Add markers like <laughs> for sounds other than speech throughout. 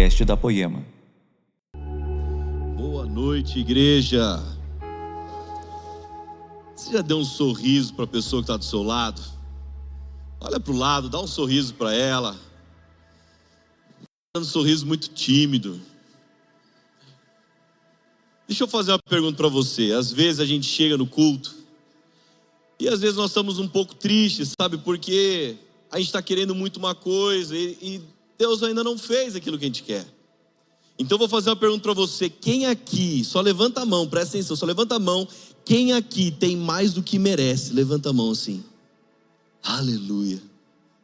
podcast da Poema. Boa noite, igreja. Você já deu um sorriso para a pessoa que está do seu lado? Olha para o lado, dá um sorriso para ela. Um sorriso muito tímido. Deixa eu fazer uma pergunta para você. Às vezes a gente chega no culto e às vezes nós estamos um pouco tristes, sabe? Porque a gente está querendo muito uma coisa e, e Deus ainda não fez aquilo que a gente quer. Então vou fazer uma pergunta para você: quem aqui, só levanta a mão, presta atenção, só levanta a mão, quem aqui tem mais do que merece? Levanta a mão assim. Aleluia.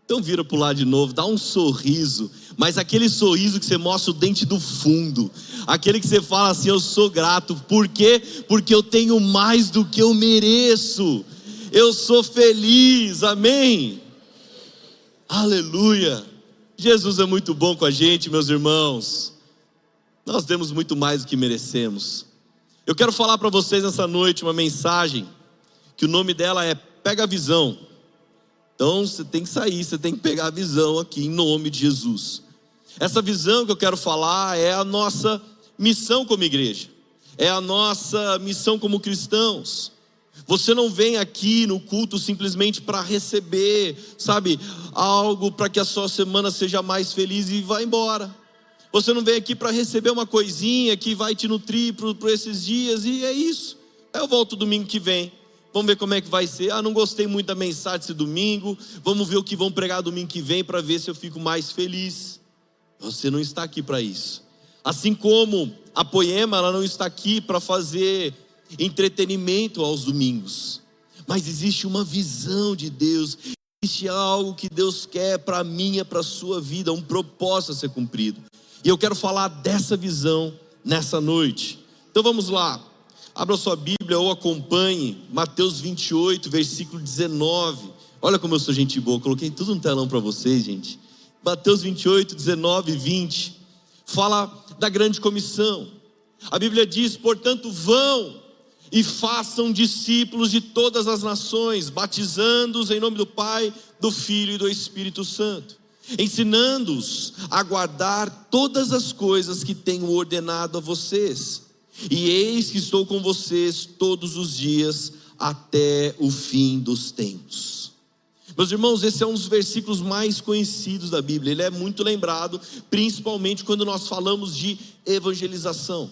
Então vira para o lado de novo, dá um sorriso, mas aquele sorriso que você mostra o dente do fundo, aquele que você fala assim: Eu sou grato, por quê? Porque eu tenho mais do que eu mereço, eu sou feliz, amém? Aleluia. Jesus é muito bom com a gente, meus irmãos. Nós temos muito mais do que merecemos. Eu quero falar para vocês nessa noite uma mensagem que o nome dela é Pega a Visão. Então você tem que sair, você tem que pegar a visão aqui em nome de Jesus. Essa visão que eu quero falar é a nossa missão como igreja, é a nossa missão como cristãos. Você não vem aqui no culto simplesmente para receber, sabe, algo para que a sua semana seja mais feliz e vá embora. Você não vem aqui para receber uma coisinha que vai te nutrir por, esses dias e é isso. Eu volto domingo que vem. Vamos ver como é que vai ser. Ah, não gostei muito da mensagem esse domingo. Vamos ver o que vão pregar domingo que vem para ver se eu fico mais feliz. Você não está aqui para isso. Assim como a Poema, ela não está aqui para fazer entretenimento aos domingos. Mas existe uma visão de Deus, existe algo que Deus quer para a minha, para a sua vida, um propósito a ser cumprido. E eu quero falar dessa visão nessa noite. Então vamos lá. Abra sua Bíblia ou acompanhe Mateus 28, versículo 19. Olha como eu sou gente boa, coloquei tudo no telão para vocês, gente. Mateus 28, 19 e 20. Fala da grande comissão. A Bíblia diz: portanto, vão e façam discípulos de todas as nações, batizando-os em nome do Pai, do Filho e do Espírito Santo, ensinando-os a guardar todas as coisas que tenho ordenado a vocês. E eis que estou com vocês todos os dias até o fim dos tempos. Meus irmãos, esse é um dos versículos mais conhecidos da Bíblia. Ele é muito lembrado, principalmente quando nós falamos de evangelização.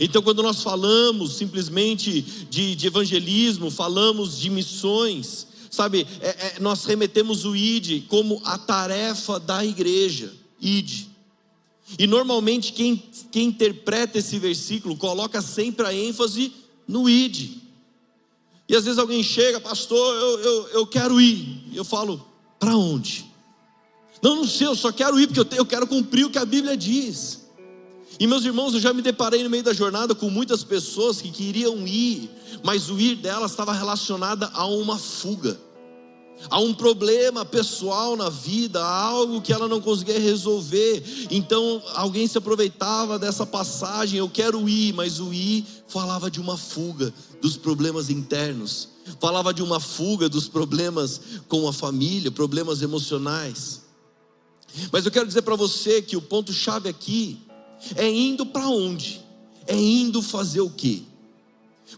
Então, quando nós falamos simplesmente de, de evangelismo, falamos de missões, sabe, é, é, nós remetemos o ID como a tarefa da igreja, ID. E normalmente quem, quem interpreta esse versículo coloca sempre a ênfase no ID. E às vezes alguém chega, pastor, eu, eu, eu quero ir. Eu falo, para onde? Não, não sei, eu só quero ir porque eu, te, eu quero cumprir o que a Bíblia diz. E meus irmãos, eu já me deparei no meio da jornada com muitas pessoas que queriam ir, mas o ir delas estava relacionada a uma fuga, a um problema pessoal na vida, a algo que ela não conseguia resolver. Então alguém se aproveitava dessa passagem, eu quero ir, mas o ir falava de uma fuga dos problemas internos, falava de uma fuga dos problemas com a família, problemas emocionais. Mas eu quero dizer para você que o ponto chave aqui é indo para onde? É indo fazer o quê?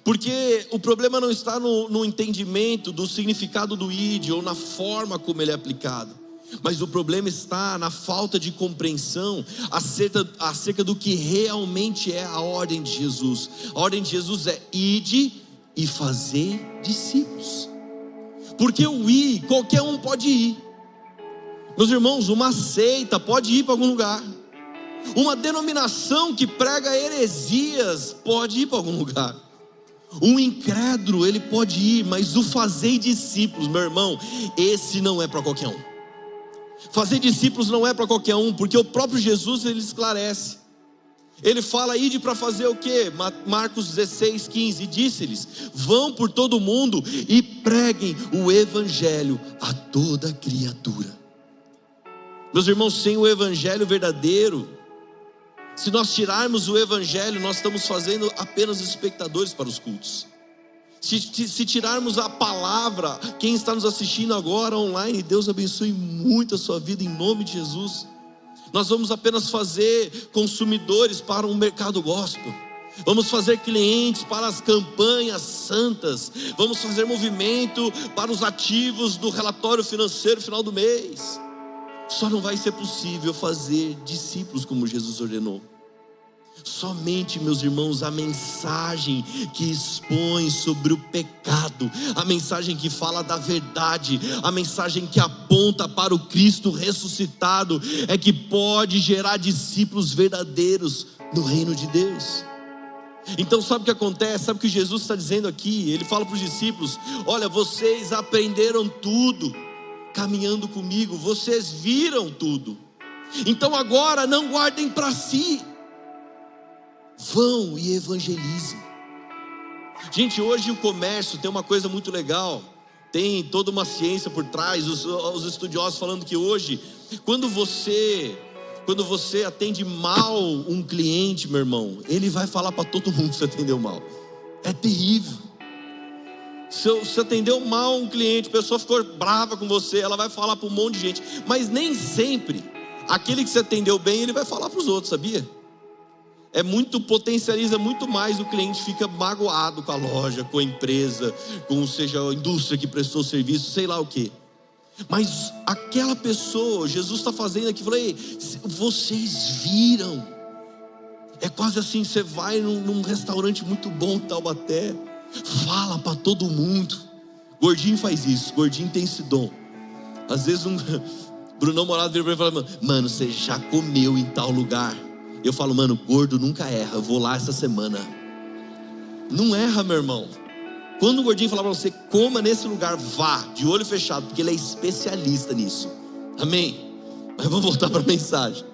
Porque o problema não está no, no, entendimento do significado do ID ou na forma como ele é aplicado, mas o problema está na falta de compreensão acerca, acerca do que realmente é a ordem de Jesus. A ordem de Jesus é ide e fazer discípulos. Porque o ir, qualquer um pode ir. Meus irmãos, uma seita pode ir para algum lugar. Uma denominação que prega heresias pode ir para algum lugar. Um incrédulo, ele pode ir, mas o fazer discípulos, meu irmão, esse não é para qualquer um. Fazer discípulos não é para qualquer um, porque o próprio Jesus ele esclarece. Ele fala, ide para fazer o que? Marcos 16, 15. E disse-lhes: Vão por todo o mundo e preguem o evangelho a toda criatura. Meus irmãos, sem o evangelho verdadeiro, se nós tirarmos o Evangelho, nós estamos fazendo apenas espectadores para os cultos. Se, se, tirarmos a palavra, quem está nos assistindo agora online, Deus abençoe muito a sua vida em nome de Jesus. Nós vamos apenas fazer consumidores para um mercado gospel. Vamos fazer clientes para as campanhas santas. Vamos fazer movimento para os ativos do relatório financeiro final do mês. Só não vai ser possível fazer discípulos como Jesus ordenou. Somente, meus irmãos, a mensagem que expõe sobre o pecado, a mensagem que fala da verdade, a mensagem que aponta para o Cristo ressuscitado, é que pode gerar discípulos verdadeiros no reino de Deus. Então, sabe o que acontece? Sabe o que Jesus está dizendo aqui? Ele fala para os discípulos: Olha, vocês aprenderam tudo caminhando comigo, vocês viram tudo. Então agora não guardem para si, vão e evangelizem. Gente, hoje o comércio tem uma coisa muito legal, tem toda uma ciência por trás, os, os estudiosos falando que hoje, quando você quando você atende mal um cliente, meu irmão, ele vai falar para todo mundo que você atendeu mal. É terrível. Se você atendeu mal um cliente, a pessoa ficou brava com você, ela vai falar para um monte de gente. Mas nem sempre aquele que você atendeu bem, ele vai falar para os outros, sabia? É muito, potencializa muito mais, o cliente fica magoado com a loja, com a empresa, com seja a indústria que prestou serviço, sei lá o que. Mas aquela pessoa, Jesus está fazendo aqui, falei, vocês viram. É quase assim, você vai num, num restaurante muito bom em Taubaté, fala para todo mundo. Gordinho faz isso, gordinho tem esse dom. Às vezes um <laughs> Brunão Morado vira para mim e fala, mano, você já comeu em tal lugar? Eu falo, mano, gordo nunca erra, eu vou lá essa semana. Não erra, meu irmão. Quando o gordinho falar para você, coma nesse lugar, vá, de olho fechado, porque ele é especialista nisso. Amém? Mas vamos voltar para a mensagem.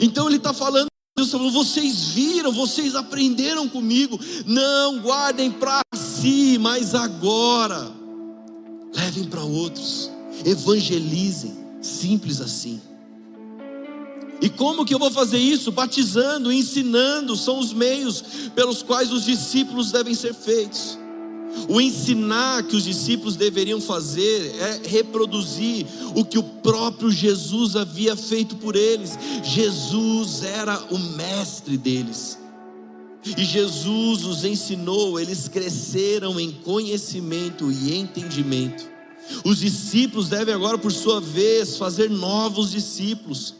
Então ele está falando, vocês viram, vocês aprenderam comigo, não guardem para si, mas agora levem para outros, evangelizem, simples assim. E como que eu vou fazer isso? Batizando, ensinando, são os meios pelos quais os discípulos devem ser feitos. O ensinar que os discípulos deveriam fazer é reproduzir o que o próprio Jesus havia feito por eles. Jesus era o mestre deles. E Jesus os ensinou, eles cresceram em conhecimento e entendimento. Os discípulos devem agora, por sua vez, fazer novos discípulos,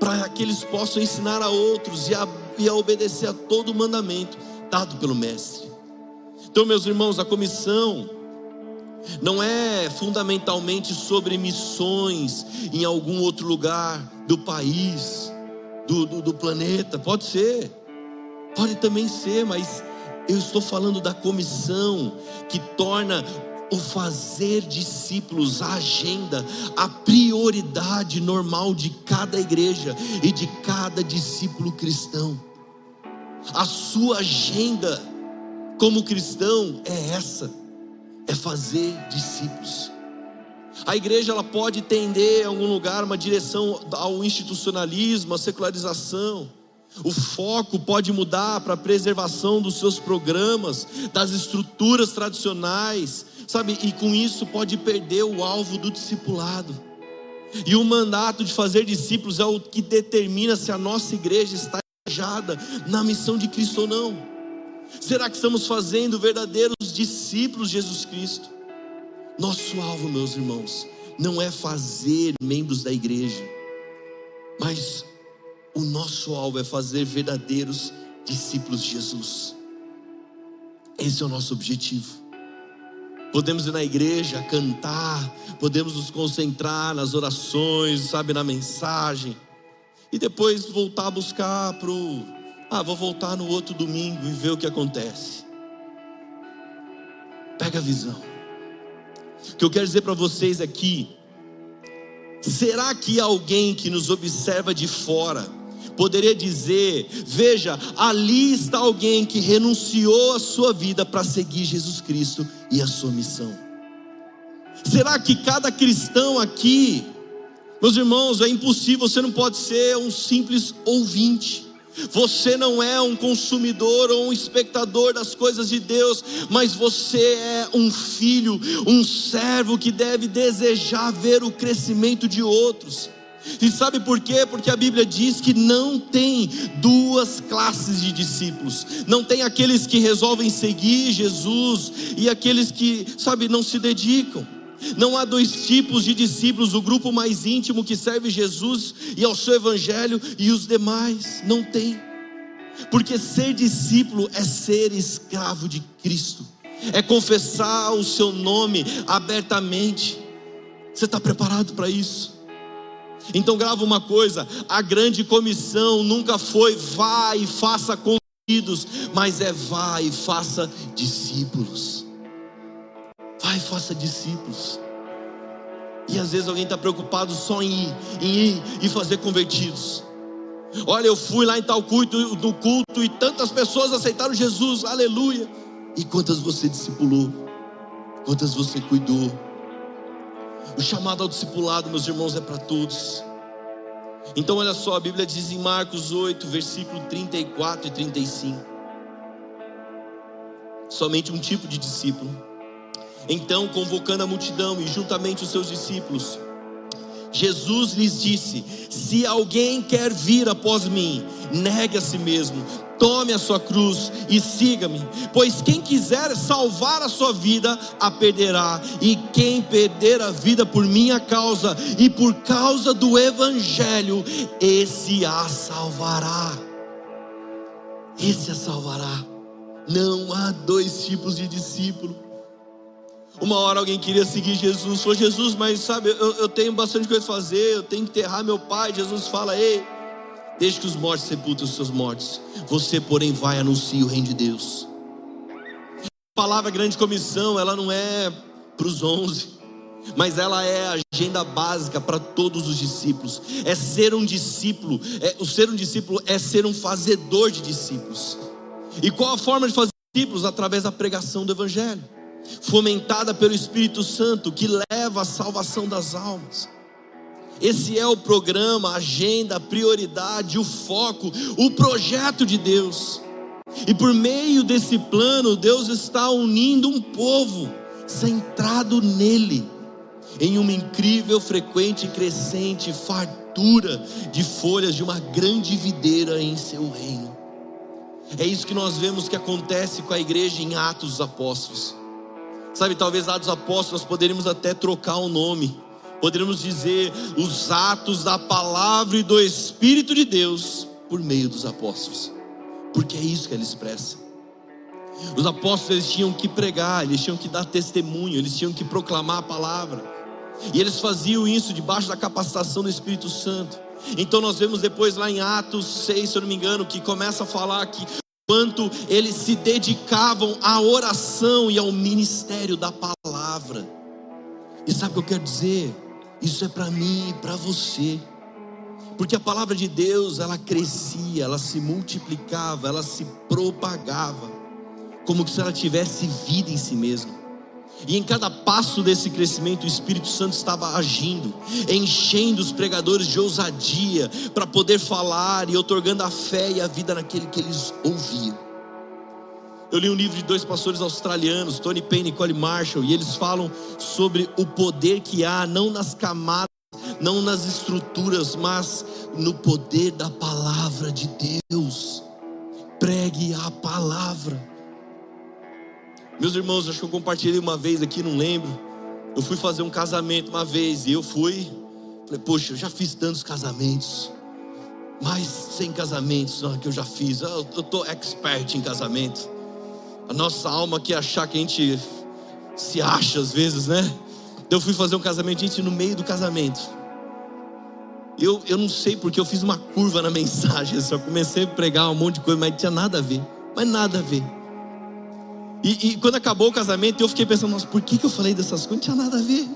para que eles possam ensinar a outros e a, e a obedecer a todo o mandamento dado pelo Mestre. Então, meus irmãos, a comissão não é fundamentalmente sobre missões em algum outro lugar do país, do, do, do planeta. Pode ser, pode também ser, mas eu estou falando da comissão que torna o fazer discípulos a agenda, a prioridade normal de cada igreja e de cada discípulo cristão. A sua agenda como cristão é essa, é fazer discípulos. A igreja ela pode tender a algum lugar uma direção ao institucionalismo, à secularização. O foco pode mudar para a preservação dos seus programas, das estruturas tradicionais, sabe? E com isso pode perder o alvo do discipulado. E o mandato de fazer discípulos é o que determina se a nossa igreja está engajada na missão de Cristo ou não. Será que estamos fazendo verdadeiros discípulos de Jesus Cristo? Nosso alvo, meus irmãos, não é fazer membros da igreja, mas o nosso alvo é fazer verdadeiros discípulos de Jesus. Esse é o nosso objetivo. Podemos ir na igreja, cantar, podemos nos concentrar nas orações, sabe, na mensagem, e depois voltar a buscar para o ah, vou voltar no outro domingo e ver o que acontece. Pega a visão. O que eu quero dizer para vocês aqui, será que alguém que nos observa de fora poderia dizer: veja, ali está alguém que renunciou a sua vida para seguir Jesus Cristo e a sua missão? Será que cada cristão aqui, meus irmãos, é impossível, você não pode ser um simples ouvinte. Você não é um consumidor ou um espectador das coisas de Deus, mas você é um filho, um servo que deve desejar ver o crescimento de outros. E sabe por quê? Porque a Bíblia diz que não tem duas classes de discípulos. Não tem aqueles que resolvem seguir Jesus e aqueles que, sabe, não se dedicam. Não há dois tipos de discípulos, o grupo mais íntimo que serve Jesus e ao seu evangelho e os demais. Não tem. Porque ser discípulo é ser escravo de Cristo, é confessar o seu nome abertamente. Você está preparado para isso? Então grava uma coisa: a grande comissão nunca foi vá e faça convertidos, mas é vá e faça discípulos. E faça discípulos. E às vezes alguém está preocupado só em ir, em ir e fazer convertidos. Olha, eu fui lá em tal culto, no culto e tantas pessoas aceitaram Jesus, aleluia. E quantas você discipulou? Quantas você cuidou? O chamado ao discipulado, meus irmãos, é para todos. Então, olha só, a Bíblia diz em Marcos 8, versículo 34 e 35. Somente um tipo de discípulo. Então, convocando a multidão e juntamente os seus discípulos, Jesus lhes disse: Se alguém quer vir após mim, negue a si mesmo, tome a sua cruz e siga-me. Pois quem quiser salvar a sua vida, a perderá, e quem perder a vida por minha causa e por causa do Evangelho, esse a salvará. Esse a salvará. Não há dois tipos de discípulo. Uma hora alguém queria seguir Jesus, falou: Jesus, mas sabe, eu, eu tenho bastante coisa a fazer, eu tenho que enterrar meu pai. Jesus fala: Ei, deixe que os mortos sepultem os seus mortos. Você, porém, vai anunciar o reino de Deus. A palavra grande comissão, ela não é para os onze, mas ela é a agenda básica para todos os discípulos. É ser um discípulo, é, o ser um discípulo é ser um fazedor de discípulos. E qual a forma de fazer discípulos? Através da pregação do Evangelho fomentada pelo Espírito Santo, que leva à salvação das almas. Esse é o programa, a agenda, a prioridade, o foco, o projeto de Deus. E por meio desse plano, Deus está unindo um povo centrado nele, em uma incrível, frequente e crescente fartura de folhas de uma grande videira em seu reino. É isso que nós vemos que acontece com a igreja em Atos dos Apóstolos. Sabe, talvez Atos Apóstolos poderíamos até trocar o nome. Poderíamos dizer os atos da palavra e do Espírito de Deus por meio dos apóstolos. Porque é isso que ele expressa. Os apóstolos eles tinham que pregar, eles tinham que dar testemunho, eles tinham que proclamar a palavra. E eles faziam isso debaixo da capacitação do Espírito Santo. Então nós vemos depois lá em Atos 6, se eu não me engano, que começa a falar que quanto eles se dedicavam à oração e ao ministério da palavra. E sabe o que eu quero dizer? Isso é para mim e para você. Porque a palavra de Deus, ela crescia, ela se multiplicava, ela se propagava, como se ela tivesse vida em si mesma. E em cada passo desse crescimento, o Espírito Santo estava agindo, enchendo os pregadores de ousadia para poder falar e otorgando a fé e a vida naquele que eles ouviam. Eu li um livro de dois pastores australianos, Tony Payne e Cole Marshall, e eles falam sobre o poder que há, não nas camadas, não nas estruturas, mas no poder da palavra de Deus. Pregue a palavra. Meus irmãos, acho que eu compartilhei uma vez aqui, não lembro. Eu fui fazer um casamento uma vez e eu fui. Falei, poxa, eu já fiz tantos casamentos. Mais 100 casamentos que eu já fiz. Eu, eu tô expert em casamento. A nossa alma quer achar que a gente se acha às vezes, né? Eu fui fazer um casamento, gente, no meio do casamento. Eu, eu não sei porque eu fiz uma curva na <laughs> mensagem. Eu comecei a pregar um monte de coisa, mas não tinha nada a ver. Mas nada a ver. E, e, quando acabou o casamento, eu fiquei pensando, nossa, por que, que eu falei dessas coisas? Não tinha nada a ver.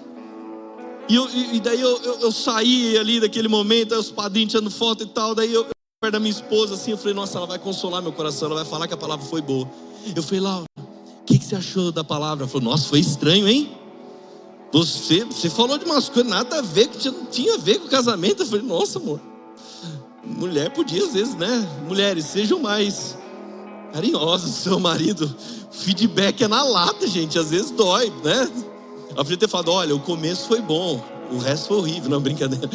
E, eu, e daí eu, eu, eu, saí ali daquele momento, aí os padrinhos tirando foto e tal. Daí eu, perto da minha esposa, assim, eu falei, nossa, ela vai consolar meu coração, ela vai falar que a palavra foi boa. Eu falei, Laura, o que, que você achou da palavra? Ela falou, nossa, foi estranho, hein? Você, você falou de umas coisas nada a ver, que não tinha a ver com o casamento. Eu falei, nossa, amor. Mulher podia, às vezes, né? Mulheres, sejam mais carinhosos, seu marido feedback é na lata, gente. Às vezes dói, né? Eu podia ter falado: olha, o começo foi bom, o resto foi horrível, não, brincadeira.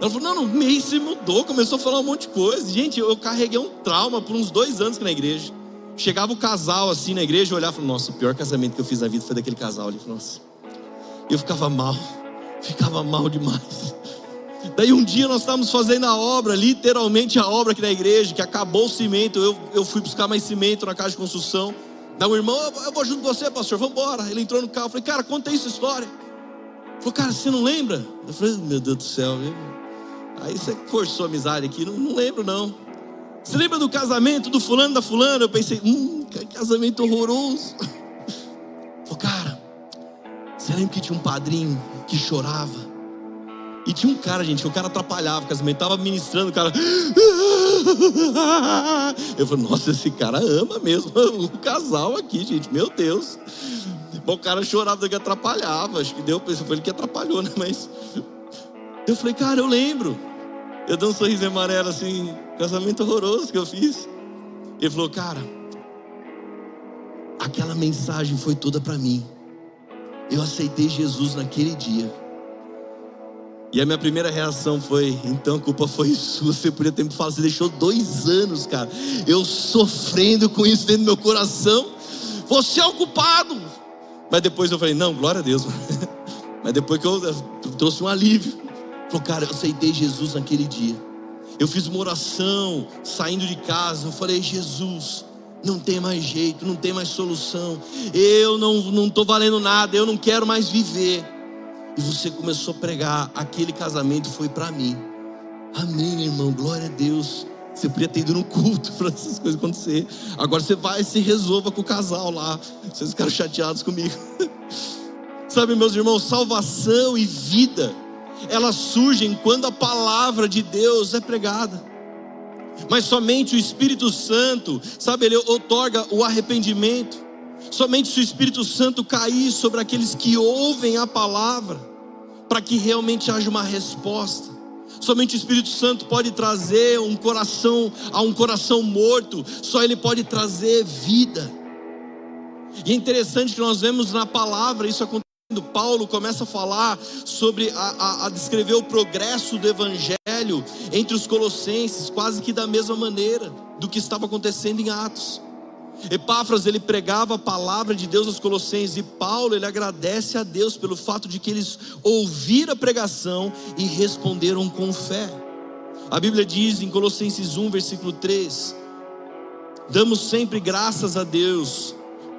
Ela falou: não, no mês se mudou, começou a falar um monte de coisa. Gente, eu carreguei um trauma por uns dois anos na igreja. Chegava o casal assim na igreja, eu olhava e falava: nossa, o pior casamento que eu fiz na vida foi daquele casal ali. Nossa. Eu ficava mal, ficava mal demais. Daí um dia nós estávamos fazendo a obra, literalmente a obra aqui na igreja, que acabou o cimento. Eu, eu fui buscar mais cimento na casa de construção. Daí o irmão, eu vou junto com você, pastor, vamos embora. Ele entrou no carro, falei, cara, conta isso história. Ele falou, cara, você não lembra? Eu falei, meu Deus do céu. Aí você forçou a amizade aqui, não, não lembro não. Você lembra do casamento do fulano da fulana? Eu pensei, hum, casamento horroroso. <laughs> Falei, cara, você lembra que tinha um padrinho que chorava? E tinha um cara, gente, que o cara atrapalhava o casamento, tava ministrando, o cara. Eu falei, nossa, esse cara ama mesmo <laughs> o casal aqui, gente, meu Deus. Bom, o cara chorava que atrapalhava, acho que deu, foi ele que atrapalhou, né? Mas eu falei, cara, eu lembro. Eu dei um sorriso amarelo assim, casamento horroroso que eu fiz. Ele falou, cara, aquela mensagem foi toda para mim. Eu aceitei Jesus naquele dia. E a minha primeira reação foi: então a culpa foi sua, você podia ter me falado, você deixou dois anos, cara, eu sofrendo com isso dentro do meu coração, você é o culpado. Mas depois eu falei: não, glória a Deus. <laughs> Mas depois que eu, eu trouxe um alívio, falou, cara, eu aceitei Jesus naquele dia. Eu fiz uma oração saindo de casa, eu falei: Jesus, não tem mais jeito, não tem mais solução, eu não estou valendo nada, eu não quero mais viver e você começou a pregar, aquele casamento foi para mim. Amém, irmão, glória a Deus. Você podia ter ido no culto <laughs> para essas coisas acontecer. Agora você vai e se resolva com o casal lá. Vocês ficaram chateados comigo. <laughs> Sabe, meus irmãos, salvação e vida, elas surgem quando a palavra de Deus é pregada. Mas somente o Espírito Santo, sabe, ele otorga o arrependimento. Somente se o Espírito Santo cair sobre aqueles que ouvem a palavra, para que realmente haja uma resposta. Somente o Espírito Santo pode trazer um coração a um coração morto, só ele pode trazer vida. E é interessante que nós vemos na palavra isso acontecendo. Paulo começa a falar sobre, a, a, a descrever o progresso do Evangelho entre os colossenses, quase que da mesma maneira do que estava acontecendo em Atos. Epáfras ele pregava a palavra de Deus aos Colossenses e Paulo ele agradece a Deus pelo fato de que eles ouviram a pregação e responderam com fé. A Bíblia diz em Colossenses 1, versículo 3: Damos sempre graças a Deus,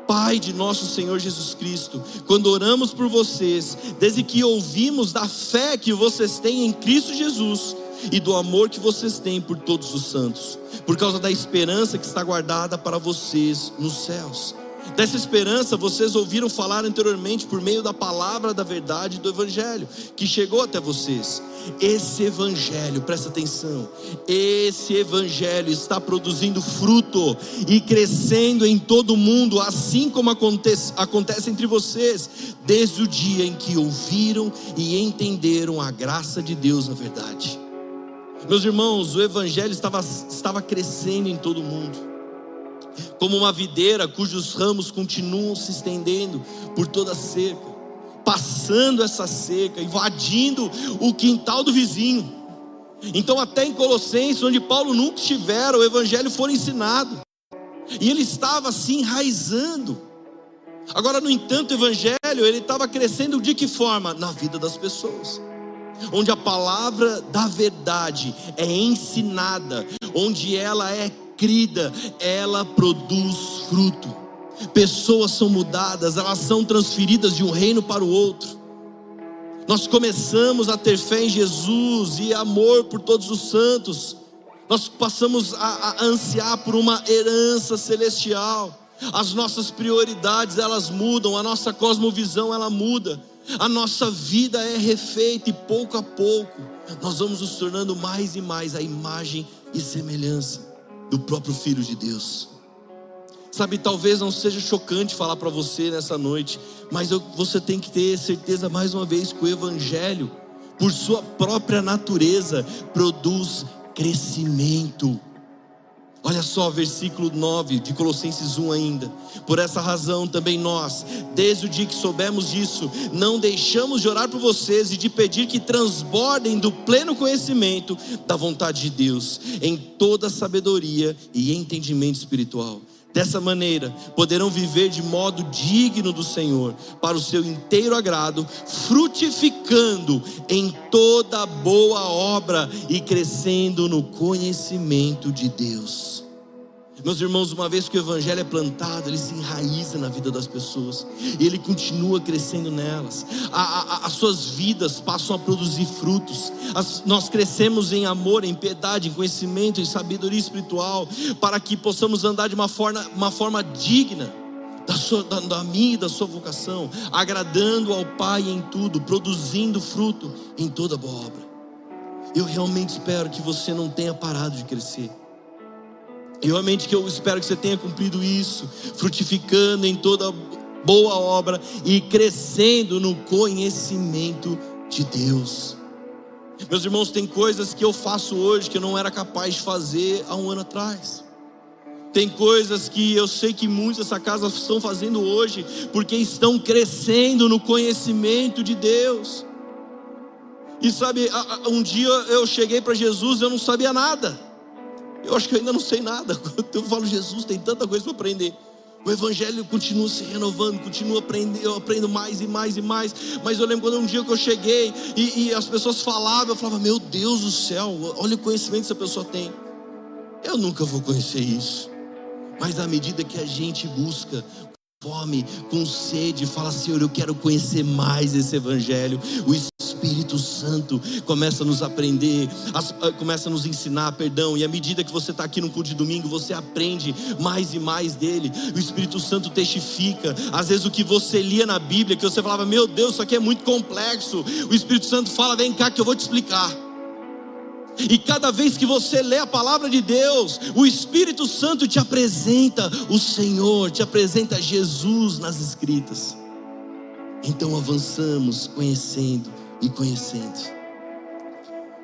Pai de nosso Senhor Jesus Cristo, quando oramos por vocês, desde que ouvimos da fé que vocês têm em Cristo Jesus e do amor que vocês têm por todos os santos, por causa da esperança que está guardada para vocês nos céus. Dessa esperança vocês ouviram falar anteriormente por meio da palavra da verdade do Evangelho, que chegou até vocês. Esse Evangelho, presta atenção, esse Evangelho está produzindo fruto e crescendo em todo o mundo, assim como acontece, acontece entre vocês, desde o dia em que ouviram e entenderam a graça de Deus na verdade. Meus irmãos, o Evangelho estava, estava crescendo em todo o mundo, como uma videira cujos ramos continuam se estendendo por toda a cerca, passando essa cerca, invadindo o quintal do vizinho. Então, até em Colossenses, onde Paulo nunca estivera, o Evangelho foi ensinado, e ele estava assim enraizando. Agora, no entanto, o Evangelho ele estava crescendo de que forma? Na vida das pessoas onde a palavra da verdade é ensinada, onde ela é crida, ela produz fruto. Pessoas são mudadas, elas são transferidas de um reino para o outro. Nós começamos a ter fé em Jesus e amor por todos os santos. Nós passamos a, a ansiar por uma herança celestial. As nossas prioridades elas mudam, a nossa cosmovisão ela muda a nossa vida é refeita e pouco a pouco nós vamos nos tornando mais e mais a imagem e semelhança do próprio Filho de Deus. Sabe, talvez não seja chocante falar para você nessa noite, mas eu, você tem que ter certeza mais uma vez que o Evangelho, por sua própria natureza, produz crescimento. Olha só, versículo 9 de Colossenses 1 ainda. Por essa razão também nós, desde o dia que soubemos disso, não deixamos de orar por vocês e de pedir que transbordem do pleno conhecimento da vontade de Deus, em toda sabedoria e entendimento espiritual Dessa maneira, poderão viver de modo digno do Senhor, para o seu inteiro agrado, frutificando em toda boa obra e crescendo no conhecimento de Deus. Meus irmãos, uma vez que o Evangelho é plantado, ele se enraiza na vida das pessoas, e ele continua crescendo nelas, a, a, as suas vidas passam a produzir frutos, as, nós crescemos em amor, em piedade, em conhecimento, em sabedoria espiritual, para que possamos andar de uma forma, uma forma digna. Da, sua, da, da minha e da sua vocação, agradando ao Pai em tudo, produzindo fruto em toda boa obra. Eu realmente espero que você não tenha parado de crescer. E realmente que eu espero que você tenha cumprido isso, frutificando em toda boa obra e crescendo no conhecimento de Deus. Meus irmãos, tem coisas que eu faço hoje que eu não era capaz de fazer há um ano atrás. Tem coisas que eu sei que muitos dessa casa estão fazendo hoje, porque estão crescendo no conhecimento de Deus. E sabe, um dia eu cheguei para Jesus e eu não sabia nada. Eu acho que eu ainda não sei nada. <laughs> Eu falo, Jesus, tem tanta coisa para aprender. O Evangelho continua se renovando, continua aprendendo, eu aprendo mais e mais e mais. Mas eu lembro quando um dia que eu cheguei e, e as pessoas falavam, eu falava, meu Deus do céu, olha o conhecimento que essa pessoa tem. Eu nunca vou conhecer isso. Mas à medida que a gente busca fome, com sede, fala, Senhor, eu quero conhecer mais esse Evangelho. O Espírito Santo começa a nos aprender, ah, começa a nos ensinar, perdão, e à medida que você está aqui no culto de domingo, você aprende mais e mais dele. O Espírito Santo testifica. Às vezes o que você lia na Bíblia, que você falava, meu Deus, isso aqui é muito complexo. O Espírito Santo fala, vem cá que eu vou te explicar. E cada vez que você lê a palavra de Deus, o Espírito Santo te apresenta o Senhor, te apresenta Jesus nas Escritas. Então avançamos conhecendo e conhecendo.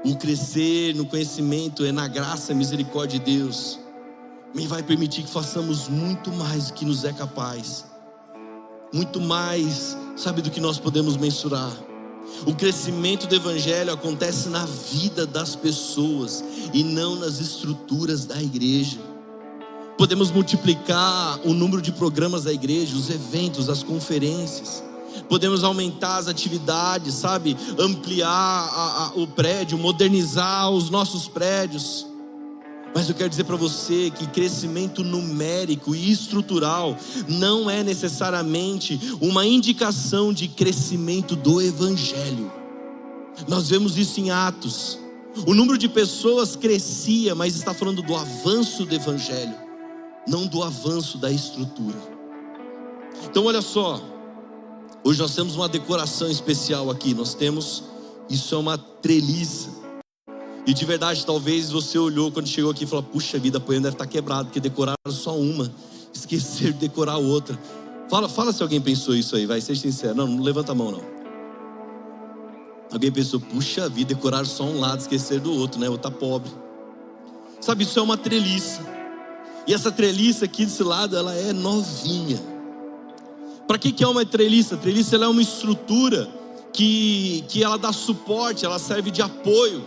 O crescer no conhecimento é na graça e misericórdia de Deus. Me vai permitir que façamos muito mais do que nos é capaz. Muito mais, sabe, do que nós podemos mensurar. O crescimento do Evangelho acontece na vida das pessoas e não nas estruturas da igreja. Podemos multiplicar o número de programas da igreja, os eventos, as conferências. Podemos aumentar as atividades, sabe? Ampliar a, a, o prédio, modernizar os nossos prédios. Mas eu quero dizer para você que crescimento numérico e estrutural não é necessariamente uma indicação de crescimento do Evangelho. Nós vemos isso em Atos. O número de pessoas crescia, mas está falando do avanço do Evangelho, não do avanço da estrutura. Então, olha só, hoje nós temos uma decoração especial aqui. Nós temos, isso é uma treliça. E de verdade, talvez você olhou quando chegou aqui e falou: Puxa vida, a poema deve estar quebrada, porque decoraram só uma, <laughs> esqueceram de decorar outra. Fala, fala se alguém pensou isso aí, vai, seja sincero. Não, não levanta a mão, não. Alguém pensou: Puxa vida, decoraram só um lado, esqueceram do outro, né? O tá pobre. Sabe, isso é uma treliça. E essa treliça aqui desse lado, ela é novinha. Para que, que é uma treliça? A treliça é uma estrutura que, que ela dá suporte, ela serve de apoio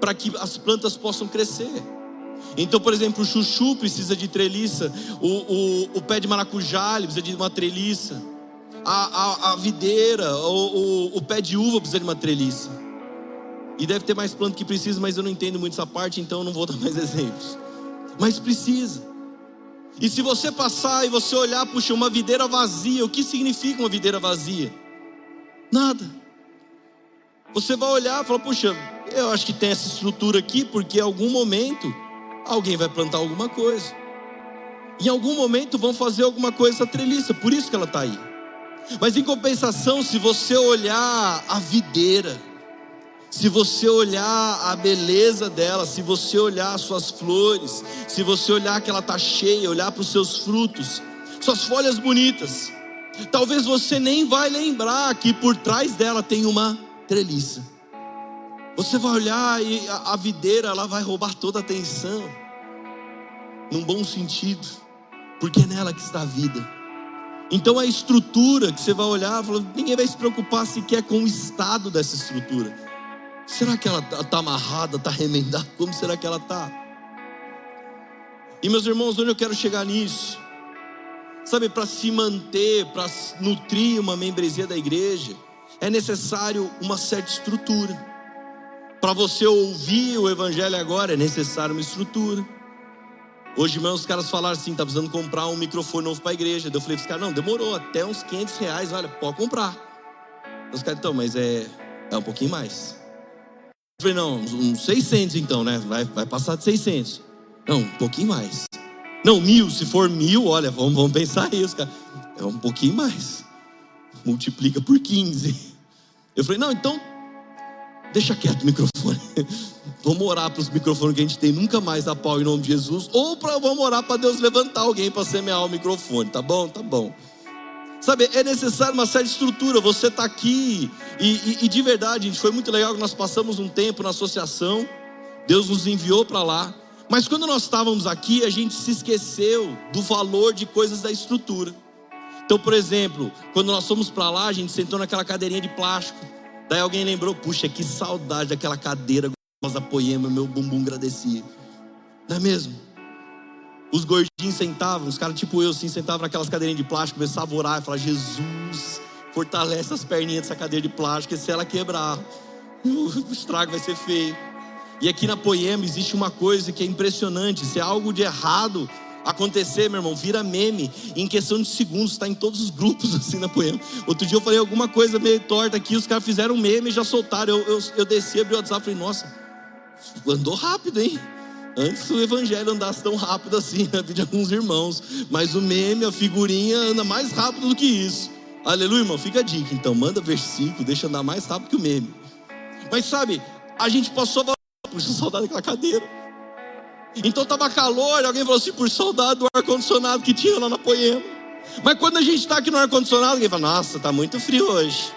para que as plantas possam crescer. Então, por exemplo, o chuchu precisa de treliça, o, o, o pé de maracujá precisa de uma treliça, a, a, a videira, o, o, o pé de uva precisa de uma treliça. E deve ter mais planta que precisa, mas eu não entendo muito essa parte, então eu não vou <laughs> dar mais exemplos. Mas precisa. E se você passar e você olhar, puxa, uma videira vazia, o que significa uma videira vazia? Nada. Você vai olhar e falar, puxa, eu acho que tem essa estrutura aqui porque em algum momento alguém vai plantar alguma coisa. Em algum momento vão fazer alguma coisa essa treliça, por isso que ela está aí. Mas em compensação, se você olhar a videira, se você olhar a beleza dela, se você olhar as suas flores, se você olhar que ela está cheia, olhar para os seus frutos, suas folhas bonitas, talvez você nem vai lembrar que por trás dela tem uma treliça. Você vai olhar e a videira ela vai roubar toda a atenção. num bom sentido, porque é nela que está a vida. Então a estrutura que você vai olhar, ninguém vai se preocupar sequer com o estado dessa estrutura. Será que ela está amarrada, está remendada? Como será que ela está? E meus irmãos, onde eu quero chegar nisso? Sabe, para se manter, para nutrir uma membresia da igreja, é necessário uma certa estrutura. Para você ouvir o evangelho agora, é necessário uma estrutura. Hoje, irmão, os caras falaram assim: tá precisando comprar um microfone novo para a igreja. Eu falei para os caras: não, demorou, até uns 500 reais, olha, pode comprar. Os caras, então, mas é, é um pouquinho mais. Eu falei: não, uns 600 então, né? Vai, vai passar de 600. Não, um pouquinho mais. Não, mil, se for mil, olha, vamos, vamos pensar isso, cara. É um pouquinho mais. Multiplica por 15. Eu falei: não, então deixa quieto o microfone. <laughs> vamos orar para os microfones que a gente tem, nunca mais dar pau em nome de Jesus. Ou pra, vamos orar para Deus levantar alguém para semear o microfone, tá bom? Tá bom. Sabe, é necessário uma certa estrutura. Você está aqui e, e, e, de verdade, foi muito legal que nós passamos um tempo na associação. Deus nos enviou para lá. Mas quando nós estávamos aqui, a gente se esqueceu do valor de coisas da estrutura. Então, por exemplo, quando nós fomos para lá, a gente sentou naquela cadeirinha de plástico. Daí alguém lembrou, puxa, que saudade daquela cadeira gostosa poema, meu bumbum agradecia. Não é mesmo? Os gordinhos sentavam, os caras tipo eu assim, sentavam naquelas cadeirinhas de plástico, começavam a orar e falar, Jesus, fortalece as perninhas dessa cadeira de plástico, e se ela quebrar, <laughs> o estrago vai ser feio. E aqui na Poema existe uma coisa que é impressionante, se é algo de errado, acontecer, meu irmão, vira meme. Em questão de segundos, está em todos os grupos <laughs> assim na poema. Outro dia eu falei alguma coisa meio torta aqui, os caras fizeram meme e já soltaram. Eu, eu, eu desci, abri o WhatsApp e falei, nossa, andou rápido, hein? Antes o evangelho andasse tão rápido assim na vida de alguns irmãos. Mas o meme, a figurinha, anda mais rápido do que isso. Aleluia, irmão. Fica a dica. Então, manda versículo, deixa andar mais rápido que o meme. Mas sabe, a gente passou por saudade daquela cadeira. Então estava calor, e alguém falou assim, por saudade do ar-condicionado que tinha lá na Poema. Mas quando a gente está aqui no ar-condicionado, alguém fala, nossa, está muito frio hoje.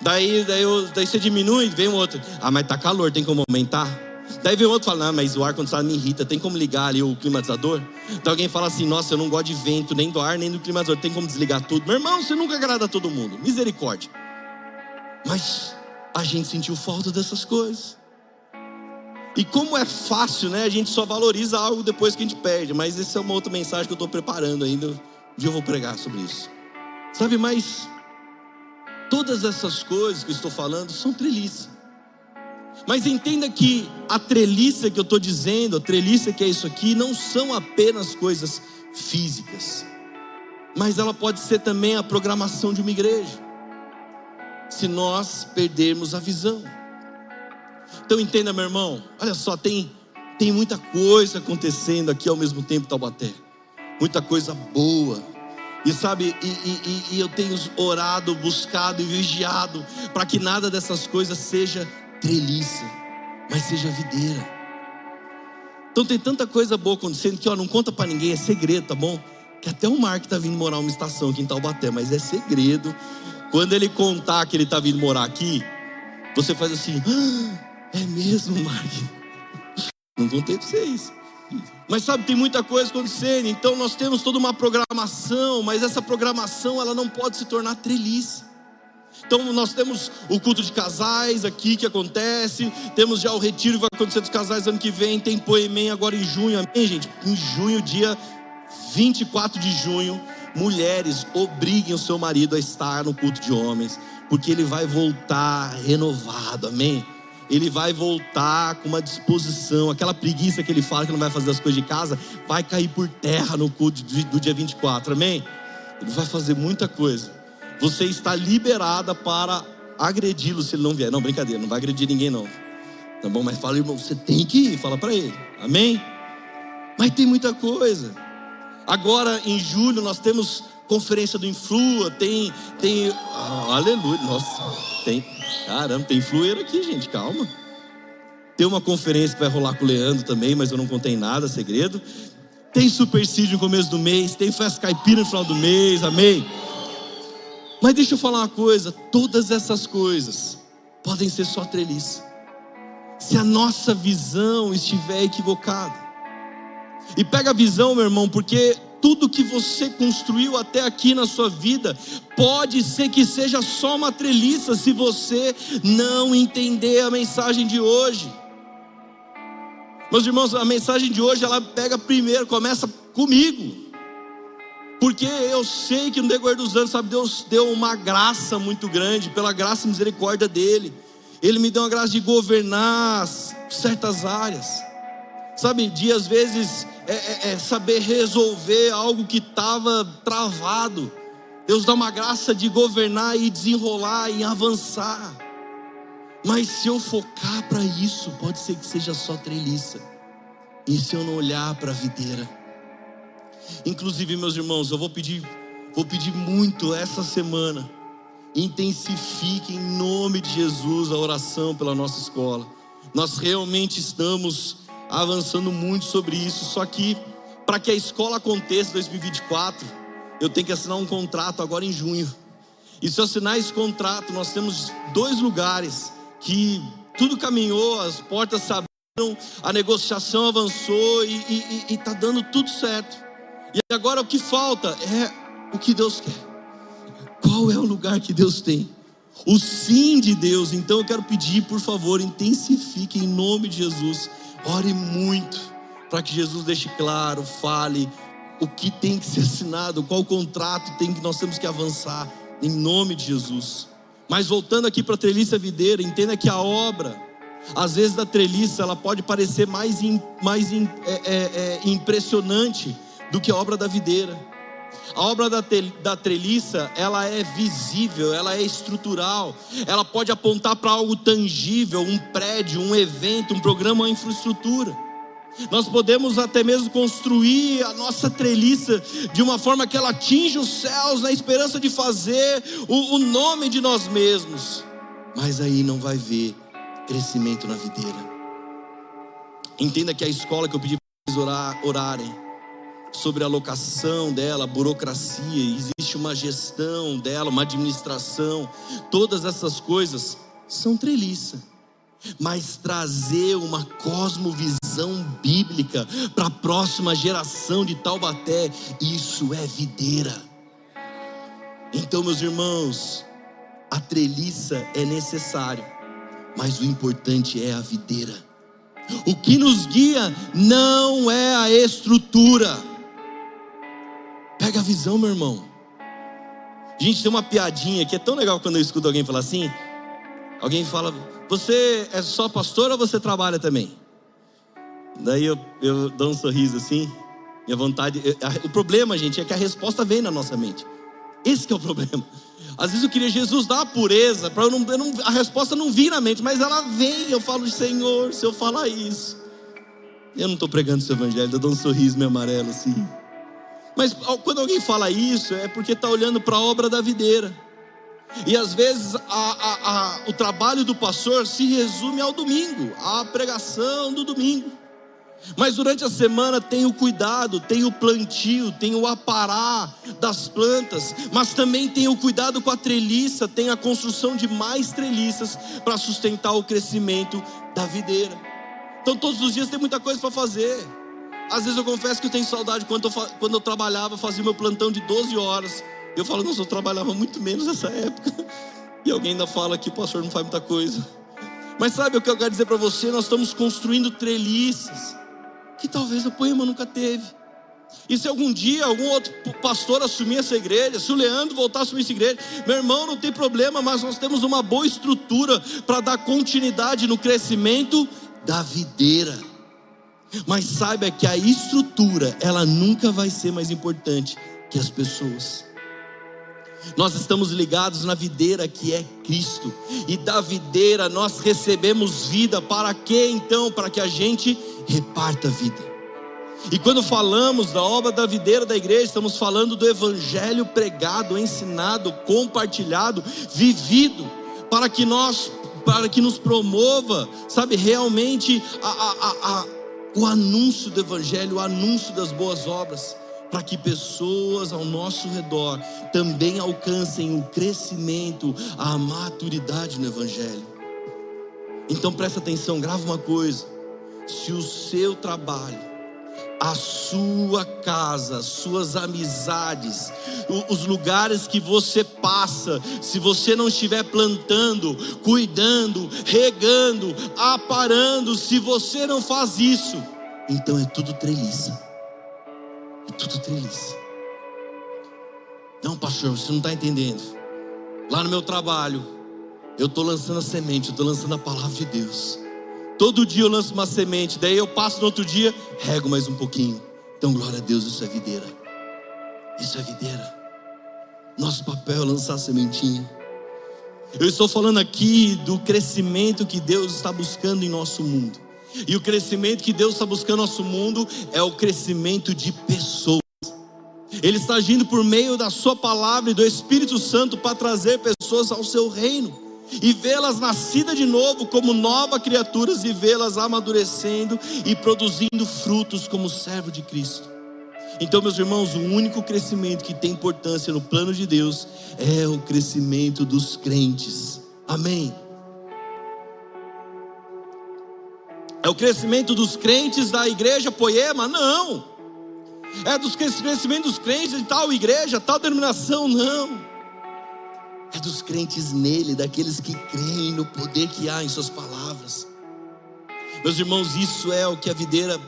Daí, daí, daí você diminui, vem outro, ah, mas está calor, tem como aumentar? Daí vem outro e fala, não, mas o ar-condicionado me irrita, tem como ligar ali o climatizador? Então alguém fala assim, nossa, eu não gosto de vento, nem do ar, nem do climatizador, tem como desligar tudo? Meu irmão, você nunca agrada a todo mundo, misericórdia. Mas a gente sentiu falta dessas coisas. E como é fácil, né? A gente só valoriza algo depois que a gente perde. Mas essa é uma outra mensagem que eu estou preparando ainda. Um dia eu vou pregar sobre isso. Sabe, mas todas essas coisas que eu estou falando são treliça. Mas entenda que a treliça que eu estou dizendo, a treliça que é isso aqui, não são apenas coisas físicas. Mas ela pode ser também a programação de uma igreja. Se nós perdermos a visão. Então entenda, meu irmão, olha só, tem, tem muita coisa acontecendo aqui ao mesmo tempo, Taubaté. Muita coisa boa. E sabe, e, e, e eu tenho orado, buscado e vigiado para que nada dessas coisas seja treliça, mas seja videira. Então tem tanta coisa boa acontecendo que ó, não conta para ninguém, é segredo, tá bom? Que até o Mark tá vindo morar uma estação aqui em Taubaté, mas é segredo. Quando ele contar que ele tá vindo morar aqui, você faz assim, ah, é mesmo, Mark? <laughs> Não contei para vocês. Mas sabe, tem muita coisa acontecendo, então nós temos toda uma programação, mas essa programação ela não pode se tornar treliça. Então nós temos o culto de casais aqui que acontece, temos já o retiro que vai acontecer dos casais ano que vem, tem Poemém agora em junho, amém, gente? Em junho, dia 24 de junho, mulheres obriguem o seu marido a estar no culto de homens, porque ele vai voltar renovado, amém? ele vai voltar com uma disposição, aquela preguiça que ele fala que não vai fazer as coisas de casa, vai cair por terra no culto do dia 24, amém? Ele vai fazer muita coisa. Você está liberada para agredi-lo se ele não vier. Não, brincadeira, não vai agredir ninguém não. Tá bom? Mas fala, irmão, você tem que ir, fala para ele, amém? Mas tem muita coisa. Agora em julho nós temos conferência do Influa, tem, tem, oh, aleluia, nossa, tem, caramba, tem influeiro aqui, gente, calma. Tem uma conferência que vai rolar com o Leandro também, mas eu não contei nada, segredo. Tem supercídio no começo do mês, tem festa caipira no final do mês, amém? Mas deixa eu falar uma coisa: todas essas coisas podem ser só treliça, se a nossa visão estiver equivocada. E pega a visão, meu irmão, porque tudo que você construiu até aqui na sua vida pode ser que seja só uma treliça se você não entender a mensagem de hoje. Meus irmãos, a mensagem de hoje ela pega primeiro, começa comigo. Porque eu sei que no decorrer dos anos, sabe, Deus deu uma graça muito grande, pela graça e misericórdia dele. Ele me deu uma graça de governar certas áreas. Sabe, de às vezes é, é, é saber resolver algo que estava travado. Deus dá uma graça de governar e desenrolar e avançar. Mas se eu focar para isso, pode ser que seja só treliça. E se eu não olhar para a videira? Inclusive, meus irmãos, eu vou pedir, vou pedir muito essa semana. Intensifique em nome de Jesus a oração pela nossa escola. Nós realmente estamos avançando muito sobre isso, só que para que a escola aconteça em 2024, eu tenho que assinar um contrato agora em junho. E se eu assinar esse contrato, nós temos dois lugares que tudo caminhou, as portas se abriram, a negociação avançou e está dando tudo certo. E agora o que falta é o que Deus quer. Qual é o lugar que Deus tem? O sim de Deus. Então eu quero pedir, por favor, intensifique em nome de Jesus. Ore muito para que Jesus deixe claro, fale o que tem que ser assinado, qual contrato tem que nós temos que avançar em nome de Jesus. Mas voltando aqui para a treliça videira, entenda que a obra, às vezes da treliça, ela pode parecer mais, mais é, é, é, impressionante do que a obra da videira. A obra da, da treliça, ela é visível, ela é estrutural, ela pode apontar para algo tangível, um prédio, um evento, um programa, uma infraestrutura. Nós podemos até mesmo construir a nossa treliça de uma forma que ela atinja os céus, na esperança de fazer o, o nome de nós mesmos, mas aí não vai ver crescimento na videira. Entenda que a escola que eu pedi para vocês orar, orarem, sobre a locação dela, a burocracia, existe uma gestão dela, uma administração, todas essas coisas são treliça. Mas trazer uma cosmovisão bíblica para a próxima geração de Taubaté, isso é videira. Então, meus irmãos, a treliça é necessário, mas o importante é a videira. O que nos guia não é a estrutura Pega a visão, meu irmão. Gente, tem uma piadinha que é tão legal quando eu escuto alguém falar assim. Alguém fala, você é só pastor ou você trabalha também? Daí eu, eu dou um sorriso assim. Minha vontade. Eu, a, o problema, gente, é que a resposta vem na nossa mente. Esse é o <laughs> problema. Às vezes eu queria Jesus dar a pureza, para não, não, a resposta não vir na mente, mas ela vem. Eu falo, Senhor, se eu falar isso. Eu não estou pregando esse evangelho, eu dou um sorriso meio amarelo assim. Mas quando alguém fala isso, é porque está olhando para a obra da videira. E às vezes a, a, a, o trabalho do pastor se resume ao domingo, à pregação do domingo. Mas durante a semana tem o cuidado, tem o plantio, tem o aparar das plantas, mas também tem o cuidado com a treliça, tem a construção de mais treliças para sustentar o crescimento da videira. Então todos os dias tem muita coisa para fazer. Às vezes eu confesso que eu tenho saudade quando eu, quando eu trabalhava, fazia meu plantão de 12 horas. Eu falo, nossa, eu trabalhava muito menos nessa época. <laughs> E alguém ainda fala que o pastor não faz muita coisa. Mas sabe o que eu quero dizer para você? Nós estamos construindo treliças que talvez o poema nunca teve. E se algum dia algum outro pastor assumir essa igreja, se o Leandro voltar a assumir essa igreja, meu irmão, não tem problema, mas nós temos uma boa estrutura para dar continuidade no crescimento da videira. Mas saiba que a estrutura, ela nunca vai ser mais importante que as pessoas. Nós estamos ligados na videira que é Cristo, e da videira nós recebemos vida, para que então? Para que a gente reparta vida. E quando falamos da obra da videira da igreja, estamos falando do evangelho pregado, ensinado, compartilhado, vivido, para que nós, para que nos promova, sabe, realmente a, a, a, o anúncio do Evangelho, o anúncio das boas obras, para que pessoas ao nosso redor também alcancem o crescimento, a maturidade no Evangelho. Então presta atenção, grava uma coisa: se o seu trabalho a sua casa, suas amizades, os lugares que você passa, se você não estiver plantando, cuidando, regando, aparando, se você não faz isso, então é tudo treliça. É tudo treliça. Não, pastor, você não está entendendo. Lá no meu trabalho, eu estou lançando a semente, eu estou lançando a palavra de Deus. Todo dia eu lanço uma semente, daí eu passo no outro dia, rego mais um pouquinho. Então, glória a Deus, isso é videira. Isso é videira. Nosso papel é lançar a sementinha. Eu estou falando aqui do crescimento que Deus está buscando em nosso mundo. E o crescimento que Deus está buscando no nosso mundo é o crescimento de pessoas. Ele está agindo por meio da Sua palavra e do Espírito Santo para trazer pessoas ao seu reino e vê-las nascidas de novo como novas criaturas e vê-las amadurecendo e produzindo frutos como servo de Cristo. Então, meus irmãos, o único crescimento que tem importância no plano de Deus é o crescimento dos crentes. Amém. É o crescimento dos crentes da igreja Poema? Não. É dos crescimento dos crentes de tal igreja, tal denominação? Não é dos crentes nele, daqueles que creem no poder que há em Suas palavras. Meus irmãos, isso é o que a videira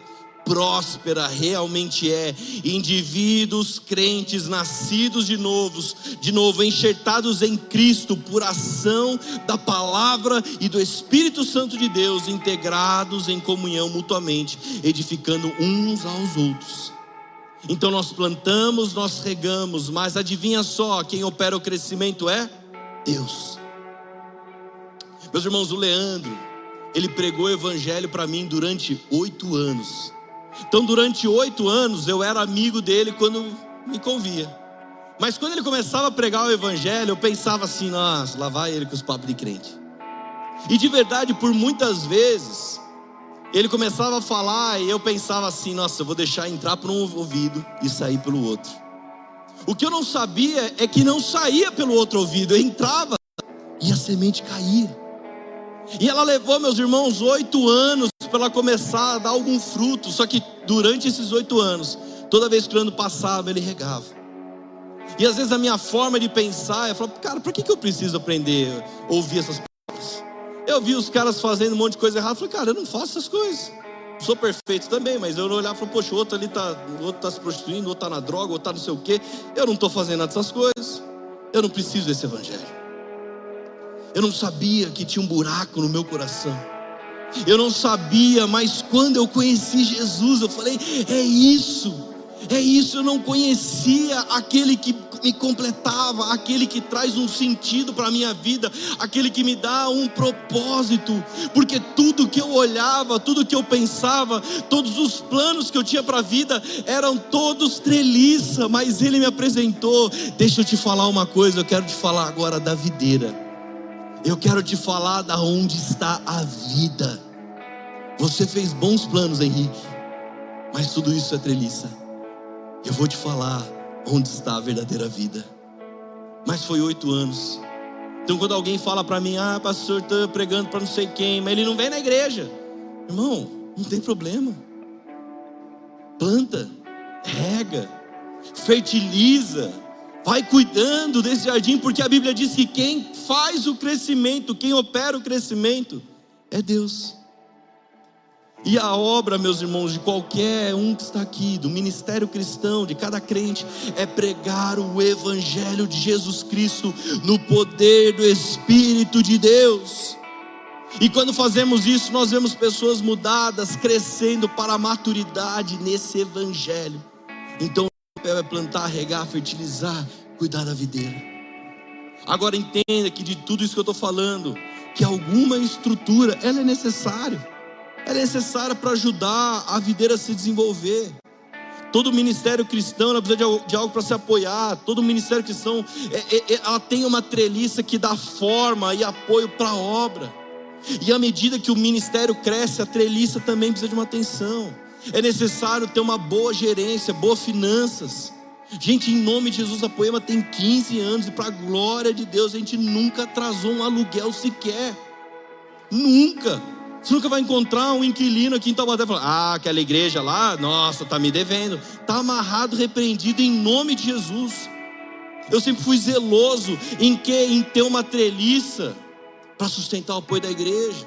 próspera realmente é. Indivíduos crentes, nascidos de novos, de novo, enxertados em Cristo por ação da palavra e do Espírito Santo de Deus, integrados em comunhão mutuamente, edificando uns aos outros. Então nós plantamos, nós regamos, mas adivinha só, quem opera o crescimento é Deus. Meus irmãos, o Leandro, ele pregou o evangelho para mim durante oito anos. Então, durante oito anos, eu era amigo dele quando me convia. Mas quando ele começava a pregar o evangelho, eu pensava assim: nossa, lá vai ele com os papos de crente. E de verdade, por muitas vezes, ele começava a falar e eu pensava assim: nossa, eu vou deixar entrar por um ouvido e sair pelo outro. O que eu não sabia é que não saía pelo outro ouvido, entrava e a semente caía. E ela levou, meus irmãos, oito anos para ela começar a dar algum fruto. Só que durante esses oito anos, toda vez que o ano passava, ele regava. E às vezes a minha forma de pensar, eu falo, cara, por que, que eu preciso aprender, ouvir essas eu vi os caras fazendo um monte de coisa errada. Eu falei, cara, eu não faço essas coisas. Sou perfeito também, mas eu olhar e falar, poxa, o outro ali tá, o outro tá se prostituindo, o outro tá na droga, o outro tá não sei o quê. Eu não estou fazendo nada dessas coisas. Eu não preciso desse evangelho. Eu não sabia que tinha um buraco no meu coração. Eu não sabia, mas quando eu conheci Jesus, eu falei: é isso. É isso, eu não conhecia aquele que me completava, aquele que traz um sentido para a minha vida, aquele que me dá um propósito, porque tudo que eu olhava, tudo que eu pensava, todos os planos que eu tinha para a vida eram todos treliça, mas ele me apresentou. Deixa eu te falar uma coisa, eu quero te falar agora da videira. Eu quero te falar da onde está a vida. Você fez bons planos, Henrique, mas tudo isso é treliça. Eu vou te falar onde está a verdadeira vida. Mas foi oito anos. Então, quando alguém fala para mim, ah, pastor, estou pregando para não sei quem, mas ele não vem na igreja, irmão, não tem problema. Planta, rega, fertiliza, vai cuidando desse jardim, porque a Bíblia diz que quem faz o crescimento, quem opera o crescimento, é Deus. E a obra, meus irmãos, de qualquer um que está aqui, do ministério cristão, de cada crente, é pregar o Evangelho de Jesus Cristo no poder do Espírito de Deus. E quando fazemos isso, nós vemos pessoas mudadas, crescendo para a maturidade nesse Evangelho. Então, o papel é plantar, regar, fertilizar, cuidar da videira. Agora entenda que de tudo isso que eu estou falando, que alguma estrutura, ela é necessária é necessária para ajudar a videira a se desenvolver. Todo ministério cristão precisa de algo para se apoiar. Todo ministério cristão é, é, é, ela tem uma treliça que dá forma e apoio para a obra. E à medida que o ministério cresce, a treliça também precisa de uma atenção. É necessário ter uma boa gerência, boas finanças. Gente, em nome de Jesus, a Poema tem 15 anos e para a glória de Deus, a gente nunca atrasou um aluguel sequer. Nunca. Você nunca vai encontrar um inquilino aqui em Taubaté falando: Ah, aquela igreja lá, nossa, tá me devendo. Tá amarrado, repreendido em nome de Jesus. Eu sempre fui zeloso em que em ter uma treliça para sustentar o apoio da igreja.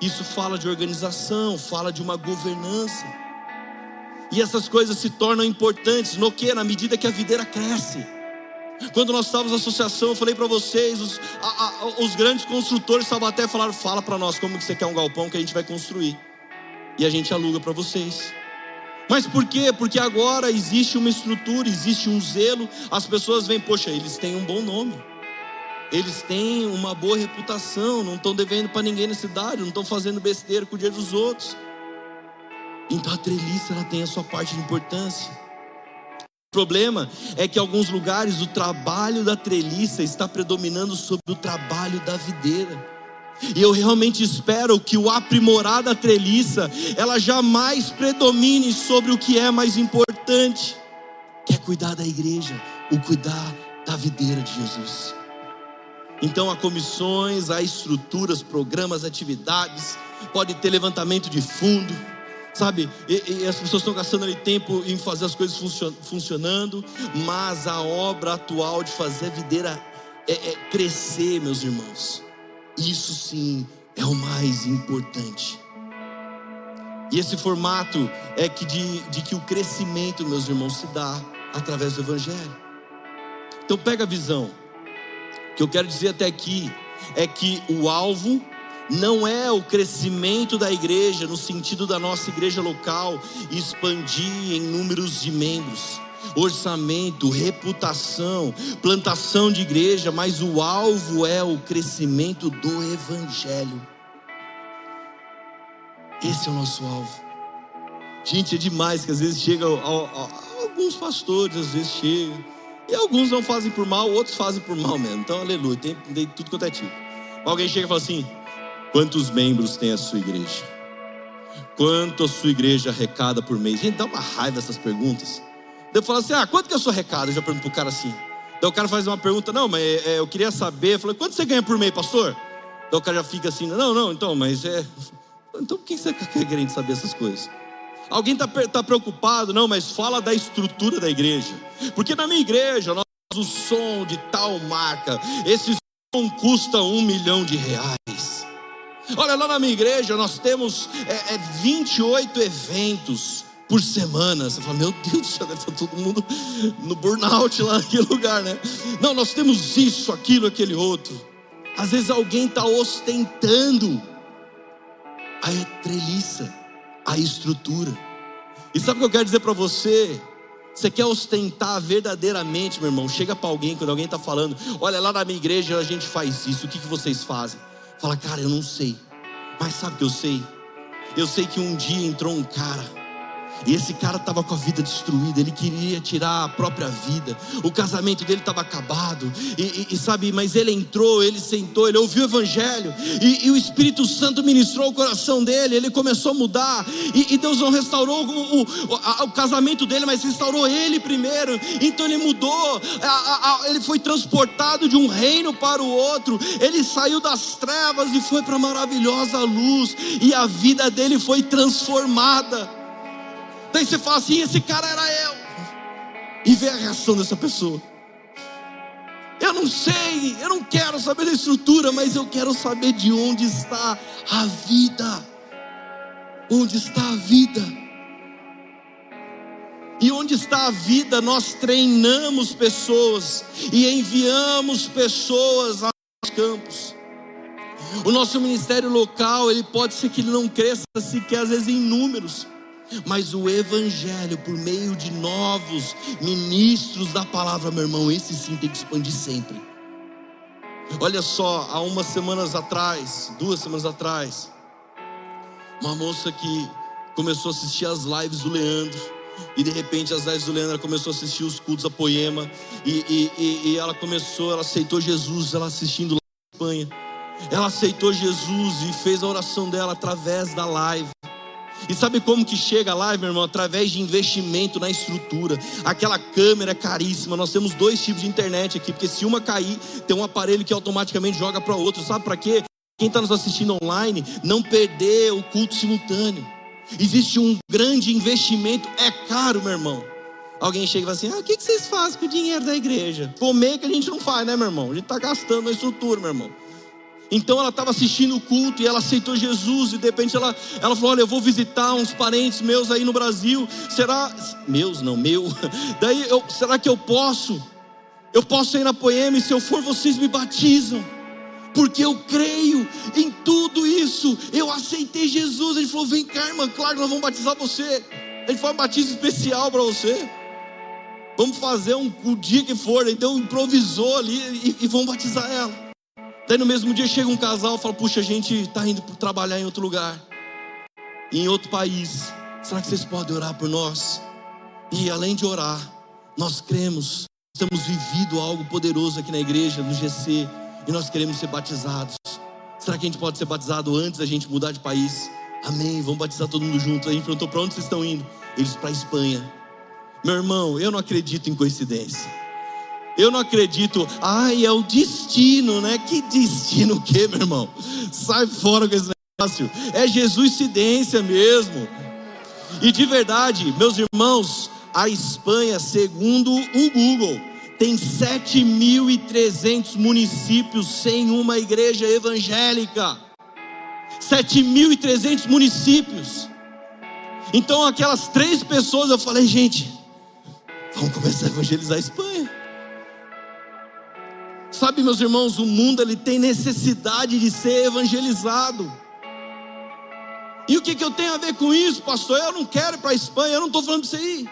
Isso fala de organização, fala de uma governança. E essas coisas se tornam importantes no que? Na medida que a videira cresce. Quando nós estávamos na associação, eu falei para vocês, os, a, a, os, grandes construtores Sabaté falaram: fala para nós como que você quer um galpão que a gente vai construir. E a gente aluga para vocês. Mas por quê? Porque agora existe uma estrutura, existe um zelo. As pessoas veem, poxa, eles têm um bom nome. Eles têm uma boa reputação, não estão devendo para ninguém na cidade, não estão fazendo besteira com o dia dos outros. Então a treliça ela tem a sua parte de importância. O problema é que em alguns lugares o trabalho da treliça está predominando sobre o trabalho da videira. E eu realmente espero que o aprimorar da treliça, ela jamais predomine sobre o que é mais importante, que é cuidar da igreja, o cuidar da videira de Jesus. Então há comissões, há estruturas, programas, atividades, pode ter levantamento de fundo sabe? E, e, as pessoas estão gastando ali tempo em fazer as coisas funcionando, mas a obra atual de fazer a videira é, é crescer, meus irmãos. Isso sim é o mais importante. E esse formato é que de, de que o crescimento, meus irmãos, se dá através do Evangelho. Então pega a visão. O que eu quero dizer até aqui é que o alvo não é o crescimento da igreja no sentido da nossa igreja local expandir em números de membros, orçamento, reputação, plantação de igreja, mas o alvo é o crescimento do evangelho. Esse é o nosso alvo. Gente, é demais que às vezes chega alguns pastores, às vezes chegam, e alguns não fazem por mal, outros fazem por mal mesmo. Então, aleluia, tem, tem tudo quanto é tipo. Alguém chega e fala assim: Quantos membros tem a sua igreja? Quanto a sua igreja arrecada por mês? Gente, dá uma raiva essas perguntas. Eu falo assim: ah, quanto que é a sua arrecada? Eu já pergunto pro cara assim. Daí o cara faz uma pergunta: não, mas é, eu queria saber. Eu falei: quanto você ganha por mês, pastor? Daí o cara já fica assim: não, não, então, mas é. Então por que você está querendo saber essas coisas? Alguém está tá preocupado? Não, mas fala da estrutura da igreja. Porque na minha igreja, nós o som de tal marca, esse som custa um milhão de reais. Olha, lá na minha igreja nós temos é, é 28 eventos por semana. Você fala, meu Deus do céu, deve estar todo mundo no burnout lá naquele <laughs> lugar, né? Não, nós temos isso, aquilo, aquele outro. Às vezes alguém está ostentando a treliça, a estrutura. E sabe o que eu quero dizer para você? Você quer ostentar verdadeiramente, meu irmão? Chega para alguém, quando alguém está falando, olha, lá na minha igreja a gente faz isso, o que, que vocês fazem? Fala, cara, eu não sei. Mas sabe o que eu sei? Eu sei que um dia entrou um cara e esse cara estava com a vida destruída, ele queria tirar a própria vida. O casamento dele estava acabado. E, e, e, sabe, mas ele entrou, ele sentou, ele ouviu o evangelho. E, e, o Espírito Santo ministrou o coração dele. Ele começou a mudar. E, Deus não restaurou o, o, o, o, casamento dele, mas restaurou ele primeiro. Então ele mudou. A, a, a, ele foi transportado de um reino para o outro. Ele saiu das trevas e foi para a maravilhosa luz. E a vida dele foi transformada. Daí você fala assim: esse cara era eu. E vê a reação dessa pessoa. Eu não sei, eu não quero saber da estrutura, mas eu quero saber de onde está a vida. Onde está a vida? E onde está a vida, nós treinamos pessoas e enviamos pessoas aos campos. O nosso ministério local, ele pode ser que ele não cresça sequer às vezes em números, mas o Evangelho, por meio de novos ministros da palavra, meu irmão, esse sim tem que expandir sempre. Olha só, há umas semanas atrás, duas semanas atrás, uma moça que começou a assistir as lives do Leandro, e de repente as lives do Leandro começou a assistir os cultos a poema, e, e, e, ela começou, ela aceitou Jesus, ela assistindo lá na Espanha. Ela aceitou Jesus e fez a oração dela através da live. E sabe como que chega lá, meu irmão? Através de investimento na estrutura. Aquela câmera é caríssima. Nós temos dois tipos de internet aqui, porque se uma cair, tem um aparelho que automaticamente joga para outro. Sabe para quê? quem está nos assistindo online, não perder o culto simultâneo. Existe um grande investimento, é caro, meu irmão. Alguém chega e fala assim: ah, o que vocês fazem com o dinheiro da igreja? Comer que a gente não faz, né, meu irmão? A gente está gastando a estrutura, meu irmão. Então ela estava assistindo o culto e ela aceitou Jesus e de repente ela, ela falou: Olha, eu vou visitar uns parentes meus aí no Brasil. Será. Meus, não, meu. <laughs> Daí eu, será que eu posso? Eu posso ir na Poema e se eu for, vocês me batizam. Porque eu creio em tudo isso. Eu aceitei Jesus. Gente falou: Vem cá, irmã, claro nós vamos batizar você. Gente faz um batismo especial para você. Vamos fazer um, o dia que for. Então improvisou ali e, e vamos batizar ela. Daí no mesmo dia chega um casal e fala: Puxa, a gente está indo trabalhar em outro lugar, em outro país. Será que vocês podem orar por nós? E além de orar, nós cremos, estamos vivendo algo poderoso aqui na igreja, no GC, e nós queremos ser batizados. Será que a gente pode ser batizado antes da gente mudar de país? Amém, vamos batizar todo mundo junto. A gente perguntou: para onde vocês estão indo? Eles para a Espanha. Meu irmão, eu não acredito em coincidência. Eu não acredito, ai, é o destino, né? Que destino o quê, meu irmão? Sai fora com esse negócio. É Jesuscidência mesmo. E de verdade, meus irmãos, a Espanha, segundo o Google, tem 7.300 municípios sem uma igreja evangélica. 7.300 municípios. Então, aquelas três pessoas, eu falei, gente, vamos começar a evangelizar a Espanha. Sabe, meus irmãos, o mundo ele tem necessidade de ser evangelizado. E o que, que eu tenho a ver com isso, pastor? Eu não quero ir para a Espanha, eu não estou falando para você ir.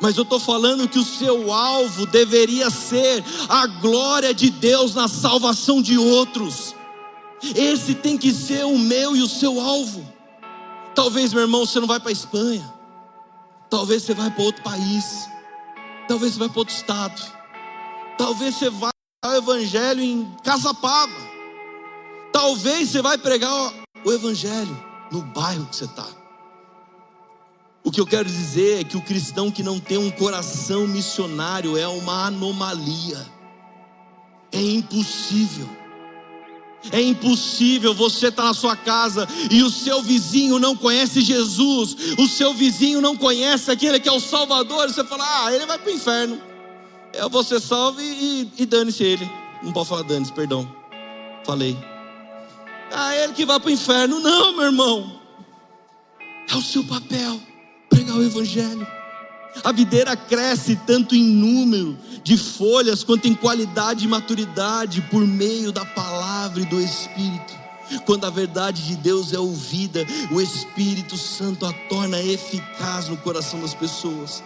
Mas eu estou falando que o seu alvo deveria ser a glória de Deus na salvação de outros. Esse tem que ser o meu e o seu alvo. Talvez, meu irmão, você não vai para a Espanha. Talvez você vai para outro país. Talvez você vai para outro estado. Talvez você vá o evangelho em Casapava. Talvez você vai pregar o evangelho no bairro que você está. O que eu quero dizer é que o cristão que não tem um coração missionário é uma anomalia. É impossível. É impossível você estar tá na sua casa e o seu vizinho não conhece Jesus, o seu vizinho não conhece aquele que é o Salvador, e você fala, ah, ele vai para o inferno. É você salve e, e dane-se ele. Não pode falar dane-se, perdão. Falei. Ah, ele que vai para o inferno. Não, meu irmão. É o seu papel pregar o Evangelho. A videira cresce tanto em número de folhas quanto em qualidade e maturidade por meio da palavra e do Espírito. Quando a verdade de Deus é ouvida, o Espírito Santo a torna eficaz no coração das pessoas.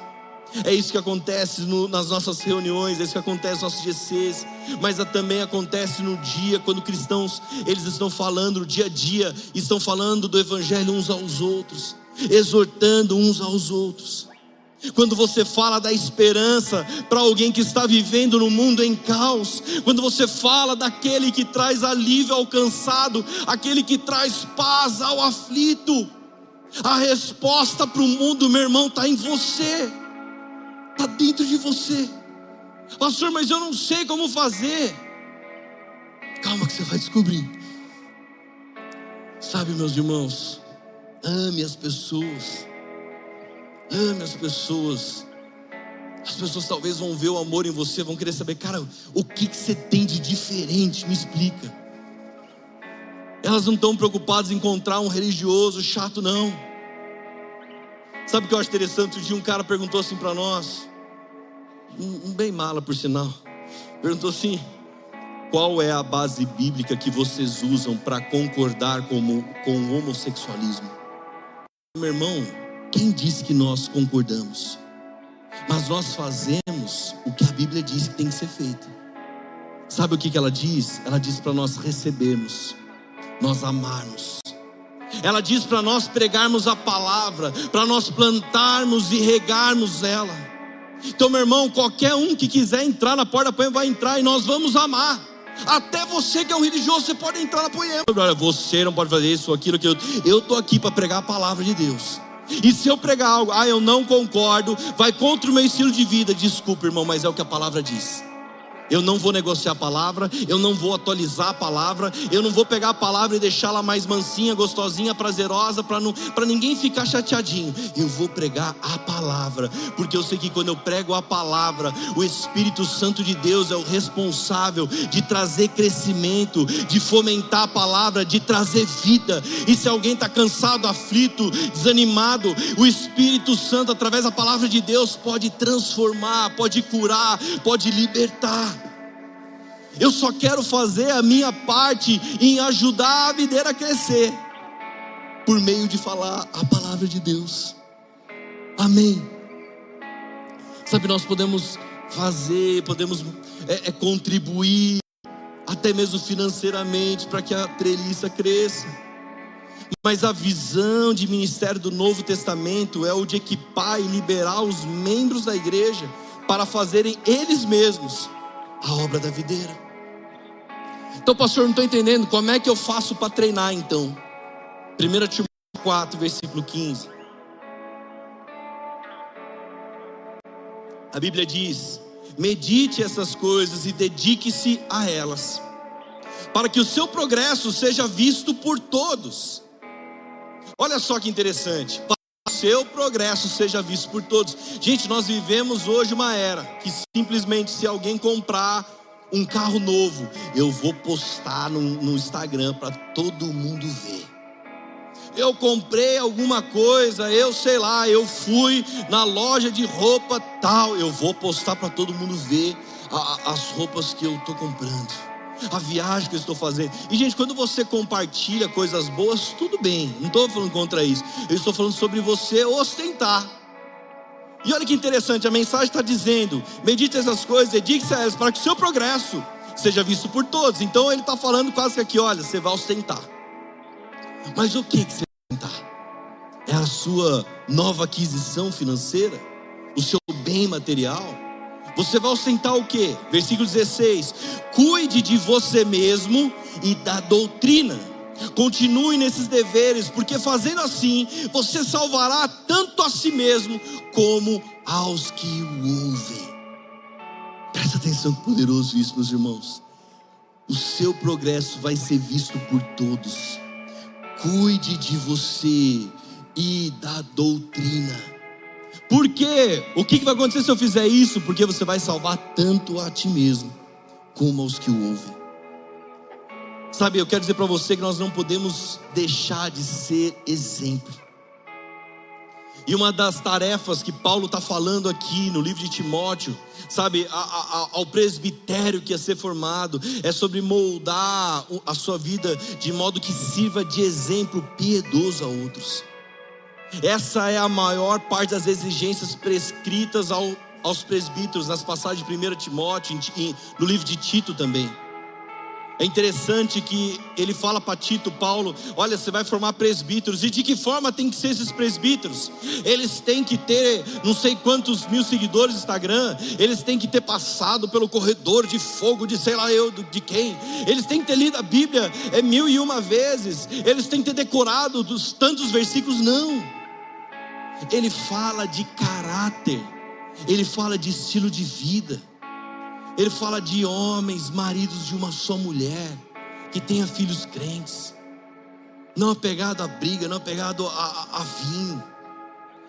É isso que acontece no, nas nossas reuniões, é isso que acontece nos nossos GCs, mas também acontece no dia quando cristãos eles estão falando no dia a dia, estão falando do evangelho uns aos outros, exortando uns aos outros. Quando você fala da esperança para alguém que está vivendo no mundo em caos, quando você fala daquele que traz alívio ao cansado, aquele que traz paz ao aflito, a resposta para o mundo, meu irmão, está em você está dentro de você. Pastor, mas eu não sei como fazer. Calma que você vai descobrir. Sabe, meus irmãos, ame as pessoas. Ame as pessoas. As pessoas talvez vão ver o amor em você, vão querer saber, cara, o que, que você tem de diferente? Me explica. Elas não estão preocupadas em encontrar um religioso chato, não. Sabe o que eu acho interessante? Um dia um cara perguntou assim para nós, um, bem mala por sinal, perguntou assim: qual é a base bíblica que vocês usam para concordar com, com o homossexualismo? Meu irmão, quem disse que nós concordamos? Mas nós fazemos o que a Bíblia diz que tem que ser feito. Sabe o que, que ela diz? Ela diz para nós recebermos, nós amarmos, ela diz para nós pregarmos a palavra, para nós plantarmos e regarmos ela. Então, meu irmão, qualquer um que quiser entrar na porta da poema vai entrar e nós vamos amar. Até você que é um religioso, você pode entrar na poema. Olha, você não pode fazer isso, aquilo, aquilo. Eu estou aqui para pregar a palavra de Deus. E se eu pregar algo, ah, eu não concordo, vai contra o meu estilo de vida, desculpa, irmão, mas é o que a palavra diz. Eu não vou negociar a palavra, eu não vou atualizar a palavra, eu não vou pegar a palavra e deixá-la mais mansinha, gostosinha, prazerosa, para ninguém ficar chateadinho. Eu vou pregar a palavra, porque eu sei que quando eu prego a palavra, o Espírito Santo de Deus é o responsável de trazer crescimento, de fomentar a palavra, de trazer vida. E se alguém está cansado, aflito, desanimado, o Espírito Santo, através da palavra de Deus, pode transformar, pode curar, pode libertar. Eu só quero fazer a minha parte em ajudar a videira a crescer, por meio de falar a palavra de Deus. Amém. Sabe, nós podemos fazer, podemos é, é, contribuir, até mesmo financeiramente, para que a treliça cresça. Mas a visão de ministério do Novo Testamento é o de equipar e liberar os membros da igreja para fazerem eles mesmos a obra da videira. Então, pastor, não estou entendendo como é que eu faço para treinar então. 1 Timóteo 4, versículo 15. A Bíblia diz: medite essas coisas e dedique-se a elas, para que o seu progresso seja visto por todos. Olha só que interessante, para que o seu progresso seja visto por todos. Gente, nós vivemos hoje uma era que simplesmente se alguém comprar um carro novo, eu vou postar no, no Instagram para todo mundo ver. Eu comprei alguma coisa, eu sei lá, eu fui na loja de roupa tal, eu vou postar para todo mundo ver a, as roupas que eu estou comprando, a viagem que eu estou fazendo. E gente, quando você compartilha coisas boas, tudo bem, não estou falando contra isso, eu estou falando sobre você ostentar. E olha que interessante, a mensagem está dizendo: medite essas coisas, dedique-se a elas, para que o seu progresso seja visto por todos. Então ele está falando quase que aqui: olha, você vai ostentar. Mas o que, que você vai ostentar? É a sua nova aquisição financeira? O seu bem material? Você vai ostentar o que? Versículo 16: Cuide de você mesmo e da doutrina Continue nesses deveres, porque fazendo assim, você salvará tanto a si mesmo como aos que o ouvem. Presta atenção, poderoso isso, meus irmãos. O seu progresso vai ser visto por todos. Cuide de você e da doutrina. Por quê? O que vai acontecer se eu fizer isso? Porque você vai salvar tanto a ti mesmo como aos que o ouvem. Sabe, eu quero dizer para você que nós não podemos deixar de ser exemplo. E uma das tarefas que Paulo está falando aqui no livro de Timóteo, sabe, a, a, ao presbitério que ia ser formado, é sobre moldar a sua vida de modo que sirva de exemplo piedoso a outros. Essa é a maior parte das exigências prescritas ao, aos presbíteros nas passagens de 1 Timóteo, no livro de Tito também. É interessante que ele fala para Tito, Paulo: olha, você vai formar presbíteros, e de que forma tem que ser esses presbíteros? Eles têm que ter não sei quantos mil seguidores no Instagram, eles têm que ter passado pelo corredor de fogo de sei lá eu de quem, eles têm que ter lido a Bíblia é mil e uma vezes, eles têm que ter decorado dos tantos versículos, não. Ele fala de caráter, ele fala de estilo de vida. Ele fala de homens, maridos de uma só mulher, que tenha filhos crentes, não apegado à briga, não apegado a, a, a vinho.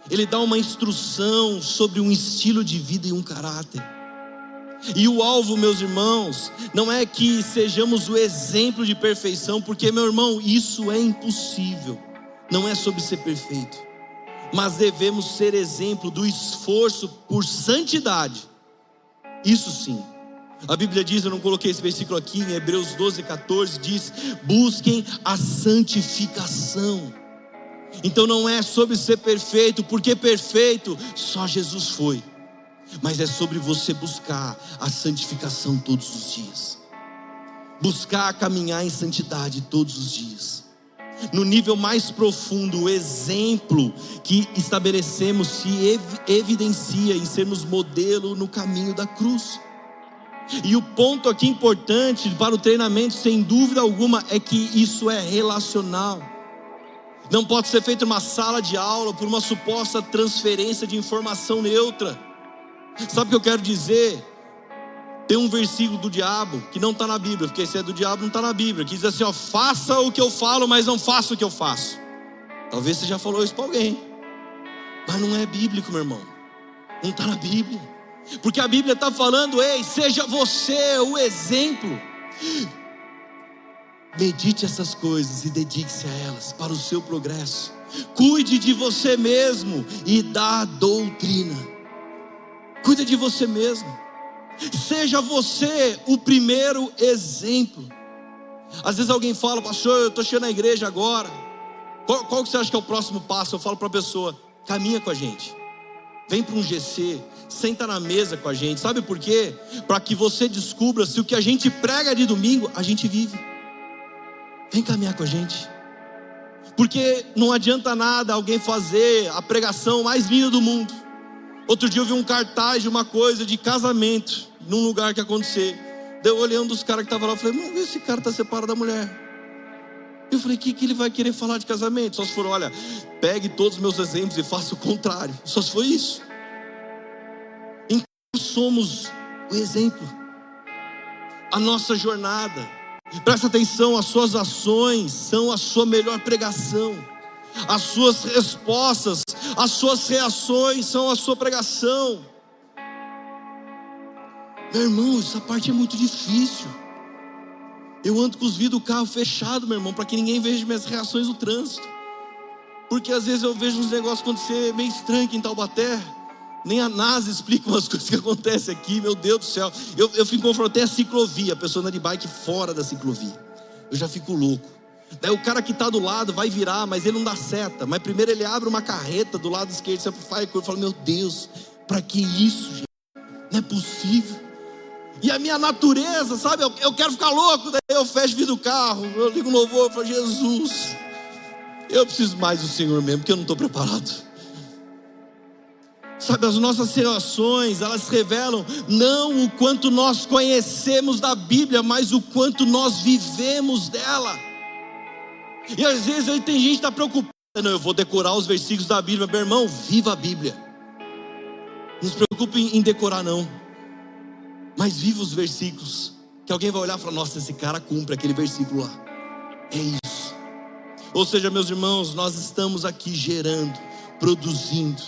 Ele dá uma instrução sobre um estilo de vida e um caráter. E o alvo, meus irmãos, não é que sejamos o exemplo de perfeição, porque, meu irmão, isso é impossível. Não é sobre ser perfeito, mas devemos ser exemplo do esforço por santidade. Isso sim. A Bíblia diz, eu não coloquei esse versículo aqui, em Hebreus 12, 14, diz: busquem a santificação. Então não é sobre ser perfeito, porque perfeito só Jesus foi, mas é sobre você buscar a santificação todos os dias, buscar caminhar em santidade todos os dias. No nível mais profundo, o exemplo que estabelecemos se evidencia em sermos modelo no caminho da cruz. E o ponto aqui importante para o treinamento, sem dúvida alguma, é que isso é relacional. Não pode ser feito uma sala de aula por uma suposta transferência de informação neutra. Sabe o que eu quero dizer? Tem um versículo do diabo que não está na Bíblia, porque esse é do diabo, não está na Bíblia, que diz assim: ó, faça o que eu falo, mas não faça o que eu faço. Talvez você já falou isso para alguém, mas não é bíblico, meu irmão, não está na Bíblia, porque a Bíblia está falando: ei, seja você o exemplo. Medite essas coisas e dedique-se a elas para o seu progresso. Cuide de você mesmo e da doutrina. Cuide de você mesmo. Seja você o primeiro exemplo. Às vezes alguém fala, pastor, eu estou chegando na igreja agora. Qual, qual que você acha que é o próximo passo? Eu falo para a pessoa, caminha com a gente. Vem para um GC, senta na mesa com a gente. Sabe por quê? Para que você descubra se o que a gente prega de domingo, a gente vive. Vem caminhar com a gente. Porque não adianta nada alguém fazer a pregação mais linda do mundo Outro dia eu vi um cartaz de uma coisa de casamento, num lugar que acontecer. Deu olhando os caras que estavam lá, eu falei, se esse cara está separado da mulher. Eu falei, o que, que ele vai querer falar de casamento? Só se for, olha, pegue todos os meus exemplos e faça o contrário. Só se foi isso. Somos o exemplo. A nossa jornada. Presta atenção, as suas ações são a sua melhor pregação as suas respostas, as suas reações são a sua pregação. Meu irmão, essa parte é muito difícil. Eu ando com os vidros do carro fechado, meu irmão, para que ninguém veja minhas reações no trânsito. Porque às vezes eu vejo uns negócios acontecer meio estranho aqui em Taubaté. Nem a NASA explica umas <laughs> coisas que acontecem aqui, meu Deus do céu. Eu, eu fico confrontei a ciclovia, a pessoa anda de bike fora da ciclovia. Eu já fico louco. Daí o cara que está do lado vai virar, mas ele não dá seta. Mas primeiro ele abre uma carreta do lado esquerdo, você faz e fala: Meu Deus, para que isso, gente? Não é possível. E a minha natureza, sabe? Eu, eu quero ficar louco. Daí eu fecho o vidro do carro, eu ligo um louvor, eu falo: Jesus, eu preciso mais do Senhor mesmo, porque eu não estou preparado. Sabe, as nossas relações, elas revelam não o quanto nós conhecemos da Bíblia, mas o quanto nós vivemos dela. E às vezes aí tem gente que está preocupada, não, eu vou decorar os versículos da Bíblia, meu irmão, viva a Bíblia. Não se preocupe em decorar, não. Mas viva os versículos. Que alguém vai olhar e falar, nossa, esse cara cumpre aquele versículo lá. É isso. Ou seja, meus irmãos, nós estamos aqui gerando, produzindo.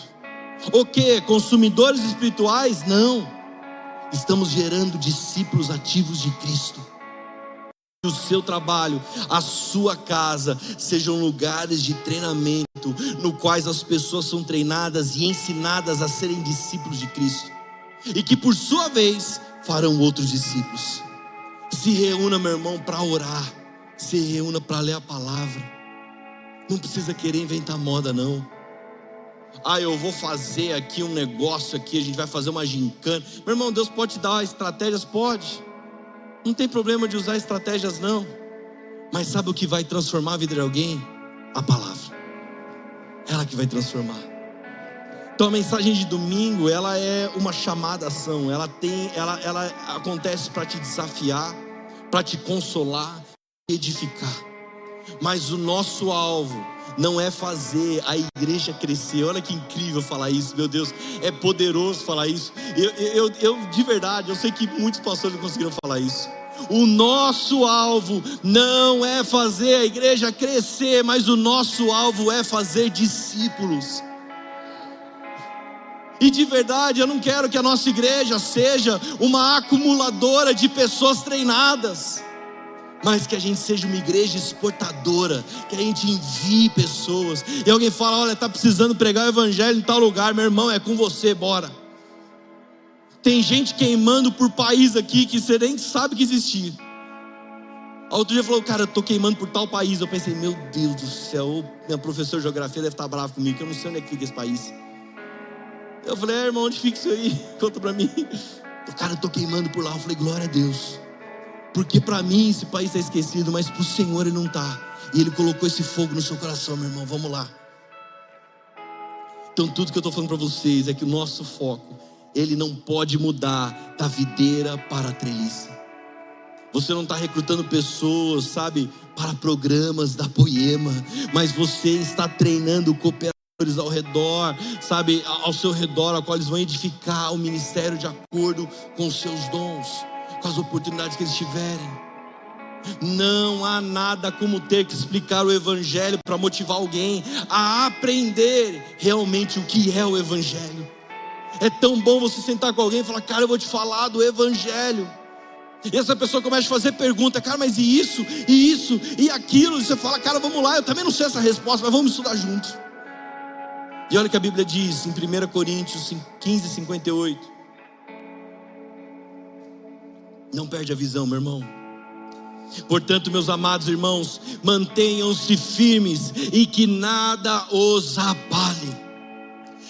O que? Consumidores espirituais? Não. Estamos gerando discípulos ativos de Cristo o seu trabalho, a sua casa sejam lugares de treinamento, no quais as pessoas são treinadas e ensinadas a serem discípulos de Cristo, e que por sua vez farão outros discípulos. Se reúna, meu irmão, para orar, se reúna para ler a palavra. Não precisa querer inventar moda, não. Ah, eu vou fazer aqui um negócio aqui, a gente vai fazer uma gincana. Meu irmão, Deus pode te dar estratégias? Pode. Não tem problema de usar estratégias, não. Mas sabe o que vai transformar a vida de alguém? A palavra. Ela que vai transformar. Então a mensagem de domingo, ela é uma chamada à ação. Ela tem, ela, ela acontece para te desafiar, para te consolar, edificar. Mas o nosso alvo não é fazer a igreja crescer. Olha que incrível falar isso, meu Deus, é poderoso falar isso. Eu, eu, eu de verdade, eu sei que muitos pastores não conseguiram falar isso. O nosso alvo não é fazer a igreja crescer, mas o nosso alvo é fazer discípulos. E de verdade, eu não quero que a nossa igreja seja uma acumuladora de pessoas treinadas mas que a gente seja uma igreja exportadora, que a gente envie pessoas. E alguém fala: olha, está precisando pregar o evangelho em tal lugar, meu irmão, é com você, bora. Tem gente queimando por país aqui que você nem sabe que existia. Outro dia falou, cara, eu estou queimando por tal país. Eu pensei, meu Deus do céu, minha professora de geografia deve estar brava comigo, que eu não sei onde é que fica esse país. Eu falei, é, irmão, onde fica isso aí? <laughs> Conta para mim. Cara, eu estou queimando por lá. Eu falei, glória a Deus. Porque para mim esse país está esquecido, mas para o Senhor ele não está. E ele colocou esse fogo no seu coração, meu irmão. Vamos lá. Então tudo que eu estou falando para vocês é que o nosso foco, ele não pode mudar da videira para a treliça. Você não está recrutando pessoas, sabe, para programas da Poema, mas você está treinando cooperação ao redor, sabe, ao seu redor, a qual eles vão edificar o ministério de acordo com os seus dons, com as oportunidades que eles tiverem. Não há nada como ter que explicar o Evangelho para motivar alguém a aprender realmente o que é o Evangelho. É tão bom você sentar com alguém e falar, cara, eu vou te falar do Evangelho. E essa pessoa começa a fazer pergunta, cara, mas e isso, e isso, e aquilo? E você fala, cara, vamos lá, eu também não sei essa resposta, mas vamos estudar juntos. E olha o que a Bíblia diz em 1 Coríntios 15, 58. Não perde a visão, meu irmão. Portanto, meus amados irmãos, mantenham-se firmes e que nada os abale.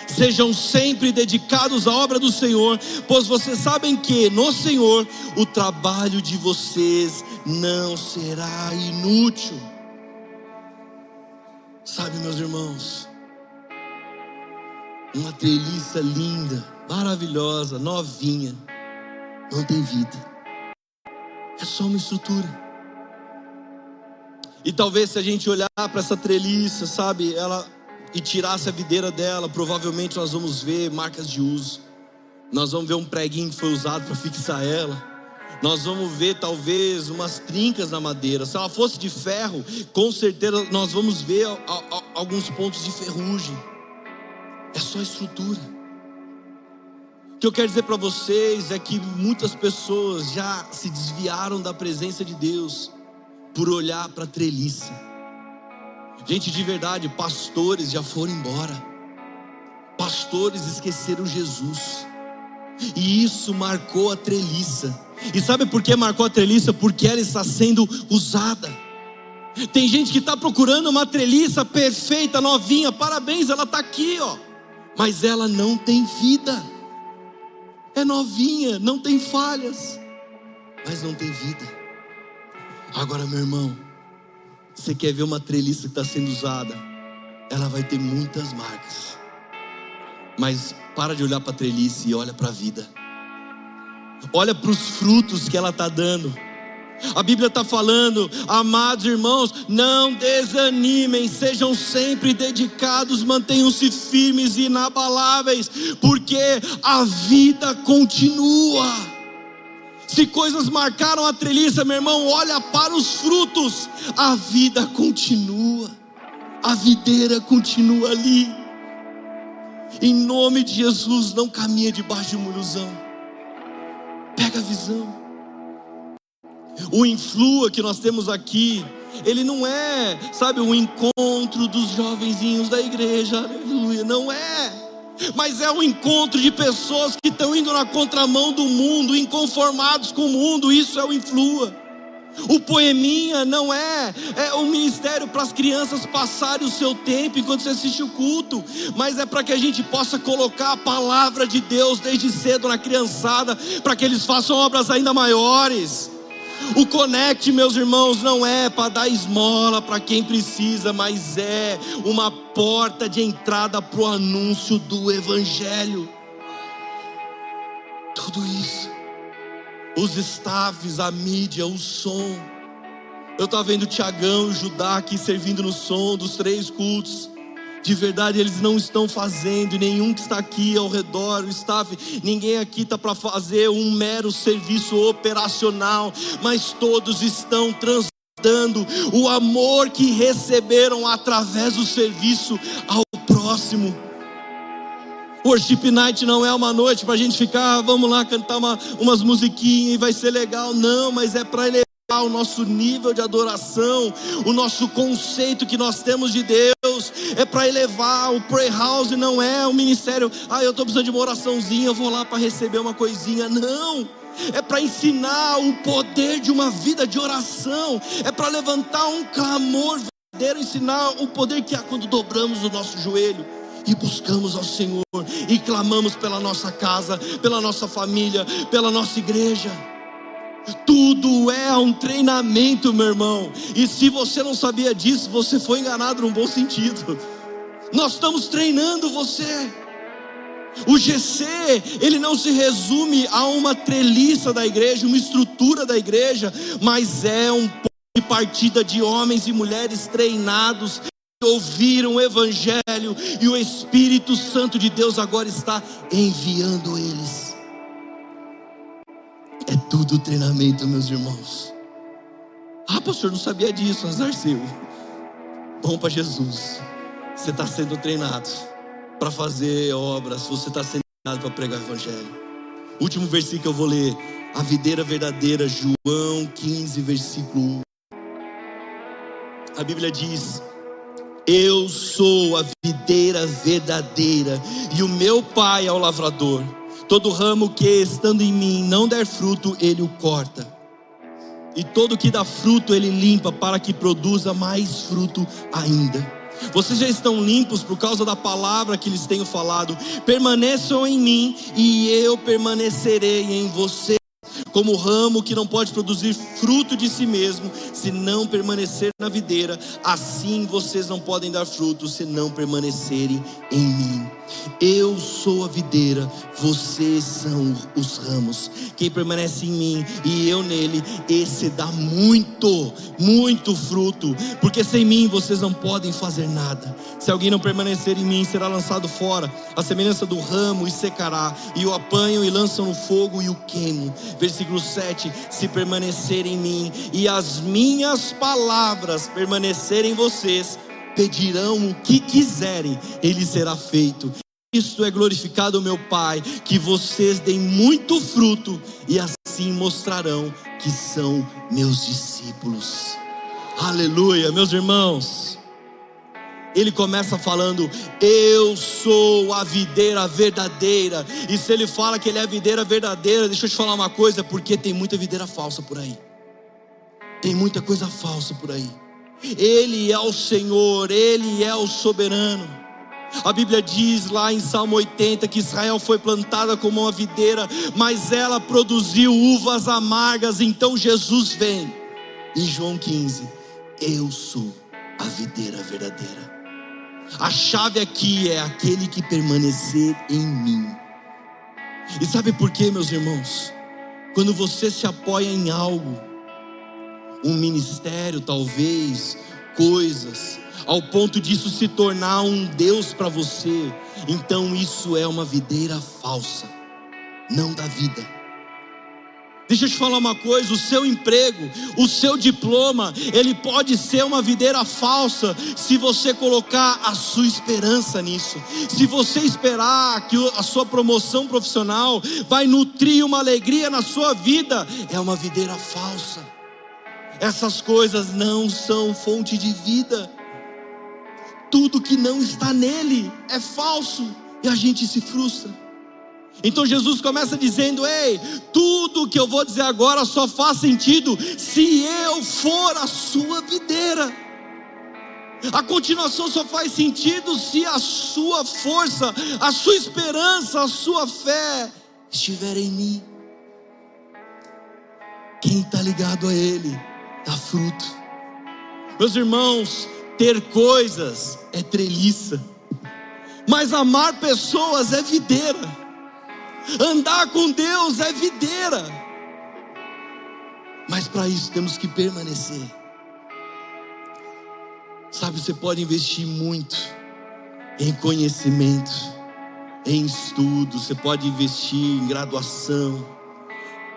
Sejam sempre dedicados à obra do Senhor, pois vocês sabem que no Senhor o trabalho de vocês não será inútil. Sabe, meus irmãos, uma treliça linda, maravilhosa, novinha, não tem vida. É só uma estrutura. E talvez se a gente olhar para essa treliça, sabe, ela e tirasse a videira dela, provavelmente nós vamos ver marcas de uso. Nós vamos ver um preguinho que foi usado para fixar ela. Nós vamos ver talvez umas trincas na madeira. Se ela fosse de ferro, com certeza nós vamos ver alguns pontos de ferrugem. É só estrutura. O que eu quero dizer para vocês é que muitas pessoas já se desviaram da presença de Deus por olhar para a treliça. Gente de verdade, pastores já foram embora. Pastores esqueceram Jesus. E isso marcou a treliça. E sabe por que marcou a treliça? Porque ela está sendo usada. Tem gente que está procurando uma treliça perfeita, novinha, parabéns, ela está aqui, ó mas ela não tem vida. É novinha, não tem falhas, mas não tem vida. Agora, meu irmão, você quer ver uma treliça que está sendo usada? Ela vai ter muitas marcas. Mas para de olhar para a treliça e olha para a vida. Olha para os frutos que ela está dando. A Bíblia está falando, amados irmãos, não desanimem, sejam sempre dedicados, mantenham-se firmes e inabaláveis, porque a vida continua. Se coisas marcaram a treliça, meu irmão, olha para os frutos, a vida continua, a videira continua ali. Em nome de Jesus, não caminha debaixo de uma ilusão, pega a visão. O influa que nós temos aqui, ele não é, sabe, o encontro dos jovenzinhos da igreja, aleluia, não é. Mas é um encontro de pessoas que estão indo na contramão do mundo, inconformados com o mundo, isso é o influa. O poeminha não é, é um ministério para as crianças passarem o seu tempo enquanto você assiste o culto, mas é para que a gente possa colocar a palavra de Deus desde cedo na criançada, para que eles façam obras ainda maiores. O Conect, meus irmãos, não é para dar esmola para quem precisa, mas é uma porta de entrada para o anúncio do Evangelho. Tudo isso, os staffs, a mídia, o som. Eu estava vendo o Tiagão e o Judá aqui servindo no som dos três cultos de verdade eles não estão fazendo, nenhum que está aqui ao redor, o staff, ninguém aqui está para fazer um mero serviço operacional, mas todos estão transdando o amor que receberam através do serviço ao próximo. Worship Night não é uma noite para a gente ficar, vamos lá cantar uma, umas musiquinhas e vai ser legal, não, mas é para ele o nosso nível de adoração, o nosso conceito que nós temos de Deus, é para elevar. O Pray House não é o ministério, ah, eu estou precisando de uma oraçãozinha, eu vou lá para receber uma coisinha. Não, é para ensinar o poder de uma vida de oração, é para levantar um clamor verdadeiro, ensinar o poder que há quando dobramos o nosso joelho e buscamos ao Senhor e clamamos pela nossa casa, pela nossa família, pela nossa igreja. Tudo é um treinamento, meu irmão. E se você não sabia disso, você foi enganado num bom sentido. Nós estamos treinando você. O GC, ele não se resume a uma treliça da igreja, uma estrutura da igreja, mas é um ponto de partida de homens e mulheres treinados ouviram o Evangelho e o Espírito Santo de Deus agora está enviando eles. Tudo treinamento, meus irmãos. Ah, pastor, não sabia disso, azar seu. Bom para Jesus. Você está sendo treinado para fazer obras, você está sendo treinado para pregar o Evangelho. Último versículo que eu vou ler. A videira verdadeira, João 15, versículo 1. A Bíblia diz: Eu sou a videira verdadeira, e o meu pai é o lavrador. Todo ramo que estando em mim não der fruto, ele o corta. E todo que dá fruto, ele limpa, para que produza mais fruto ainda. Vocês já estão limpos por causa da palavra que lhes tenho falado. Permaneçam em mim e eu permanecerei em vocês. Como o ramo que não pode produzir fruto de si mesmo, se não permanecer na videira, assim vocês não podem dar fruto se não permanecerem em mim. Eu sou a videira, vocês são os ramos. Quem permanece em mim e eu nele, esse dá muito, muito fruto, porque sem mim vocês não podem fazer nada. Se alguém não permanecer em mim, será lançado fora, a semelhança do ramo e secará, e o apanham e lançam no fogo e o queimam. Versículo 7: Se permanecer em mim e as minhas palavras permanecerem em vocês, pedirão o que quiserem, ele será feito. Isto é glorificado, meu Pai, que vocês deem muito fruto e assim mostrarão que são meus discípulos. Aleluia, meus irmãos. Ele começa falando: Eu sou a videira verdadeira. E se ele fala que ele é a videira verdadeira, deixa eu te falar uma coisa: porque tem muita videira falsa por aí. Tem muita coisa falsa por aí. Ele é o Senhor, Ele é o soberano. A Bíblia diz lá em Salmo 80 que Israel foi plantada como uma videira, mas ela produziu uvas amargas. Então Jesus vem. Em João 15, eu sou a videira verdadeira. A chave aqui é aquele que permanecer em mim. E sabe por quê, meus irmãos? Quando você se apoia em algo, um ministério talvez, coisas, ao ponto disso se tornar um Deus para você, então isso é uma videira falsa, não da vida. Deixa eu te falar uma coisa: o seu emprego, o seu diploma, ele pode ser uma videira falsa se você colocar a sua esperança nisso. Se você esperar que a sua promoção profissional vai nutrir uma alegria na sua vida, é uma videira falsa. Essas coisas não são fonte de vida. Tudo que não está nele é falso e a gente se frustra. Então Jesus começa dizendo: Ei, tudo que eu vou dizer agora só faz sentido se eu for a sua videira. A continuação só faz sentido se a sua força, a sua esperança, a sua fé estiver em mim. Quem está ligado a Ele dá fruto. Meus irmãos, ter coisas é treliça, mas amar pessoas é videira. Andar com Deus é videira. Mas para isso temos que permanecer. Sabe, você pode investir muito em conhecimento, em estudo, você pode investir em graduação.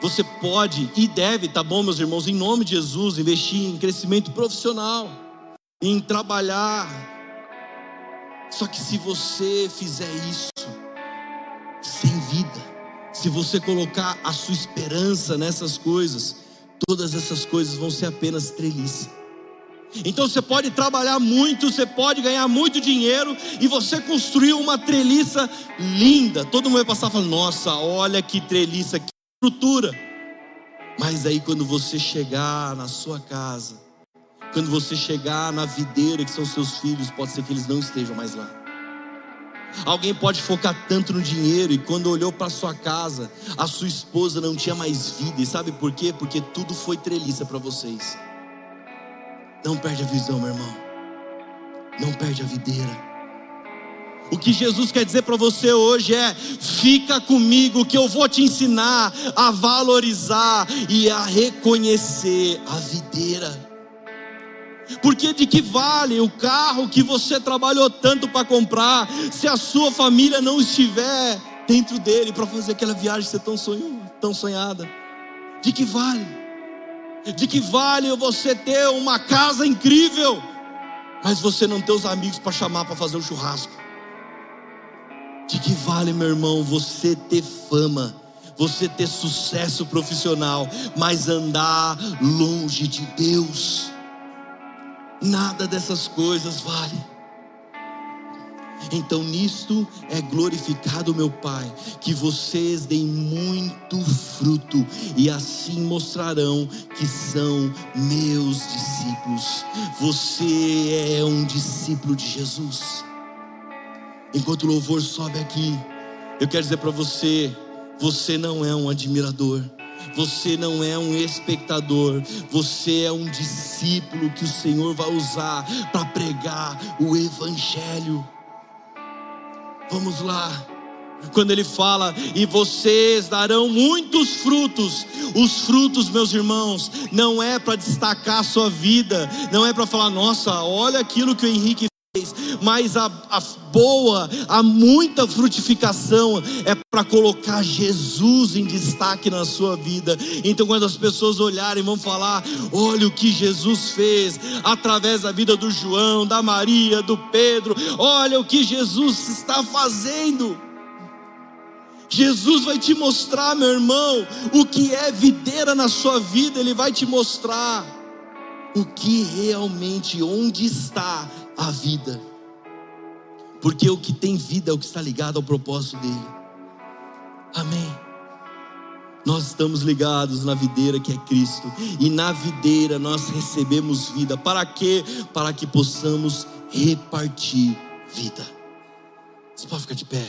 Você pode e deve, tá bom, meus irmãos, em nome de Jesus, investir em crescimento profissional, em trabalhar. Só que se você fizer isso sem vida, se você colocar a sua esperança nessas coisas, todas essas coisas vão ser apenas treliça. Então você pode trabalhar muito, você pode ganhar muito dinheiro e você construir uma treliça linda. Todo mundo vai passar falando: Nossa, olha que treliça, que estrutura. Mas aí quando você chegar na sua casa, quando você chegar na videira que são seus filhos, pode ser que eles não estejam mais lá. Alguém pode focar tanto no dinheiro e quando olhou para sua casa, a sua esposa não tinha mais vida. E sabe por quê? Porque tudo foi treliça para vocês. Não perde a visão, meu irmão. Não perde a videira. O que Jesus quer dizer para você hoje é: fica comigo, que eu vou te ensinar a valorizar e a reconhecer a videira. Porque de que vale o carro que você trabalhou tanto para comprar, se a sua família não estiver dentro dele para fazer aquela viagem tão, tão sonhada? De que vale? De que vale você ter uma casa incrível, mas você não ter os amigos para chamar para fazer o um churrasco? De que vale, meu irmão, você ter fama, você ter sucesso profissional, mas andar longe de Deus? Nada dessas coisas vale. Então nisto é glorificado meu Pai, que vocês deem muito fruto e assim mostrarão que são meus discípulos. Você é um discípulo de Jesus. Enquanto o louvor sobe aqui, eu quero dizer para você, você não é um admirador. Você não é um espectador, você é um discípulo que o Senhor vai usar para pregar o Evangelho. Vamos lá. Quando ele fala, e vocês darão muitos frutos, os frutos, meus irmãos, não é para destacar a sua vida, não é para falar, nossa, olha aquilo que o Henrique mas a, a, boa, a muita frutificação é para colocar Jesus em destaque na sua vida. Então, quando as pessoas olharem, vão falar: olha o que Jesus fez através da vida do João, da Maria, do Pedro, olha o que Jesus está fazendo. Jesus vai te mostrar, meu irmão, o que é videira na sua vida, Ele vai te mostrar o que realmente, onde está a vida. Porque o que tem vida é o que está ligado ao propósito dele. Amém. Nós estamos ligados na videira que é Cristo, e na videira nós recebemos vida. Para quê? Para que possamos repartir vida. Você pode ficar de pé.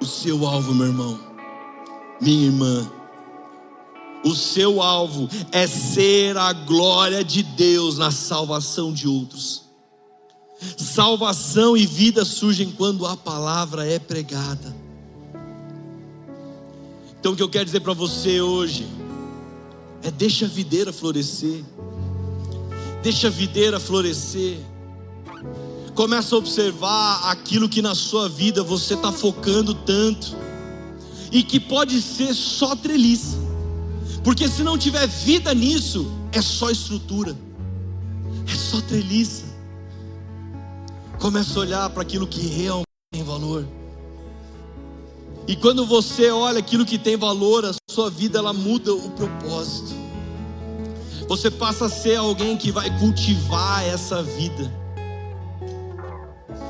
O seu alvo, meu irmão, minha irmã, o seu alvo é ser a glória de Deus na salvação de outros. Salvação e vida surgem quando a palavra é pregada. Então o que eu quero dizer para você hoje é deixa a videira florescer. Deixa a videira florescer. Começa a observar aquilo que na sua vida você está focando tanto e que pode ser só treliça. Porque se não tiver vida nisso, é só estrutura, é só treliça. Começa a olhar para aquilo que realmente tem valor. E quando você olha aquilo que tem valor, a sua vida ela muda o propósito. Você passa a ser alguém que vai cultivar essa vida.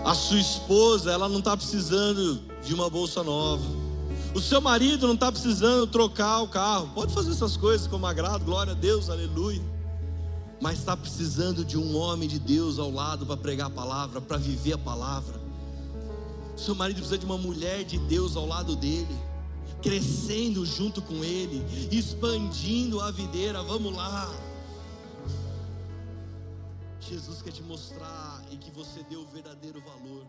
A sua esposa, ela não está precisando de uma bolsa nova. O seu marido não está precisando trocar o carro. Pode fazer essas coisas como agrado, glória a Deus, aleluia. Mas está precisando de um homem de Deus ao lado para pregar a palavra, para viver a palavra. O seu marido precisa de uma mulher de Deus ao lado dele, crescendo junto com ele, expandindo a videira. Vamos lá. Jesus quer te mostrar e que você dê o verdadeiro valor.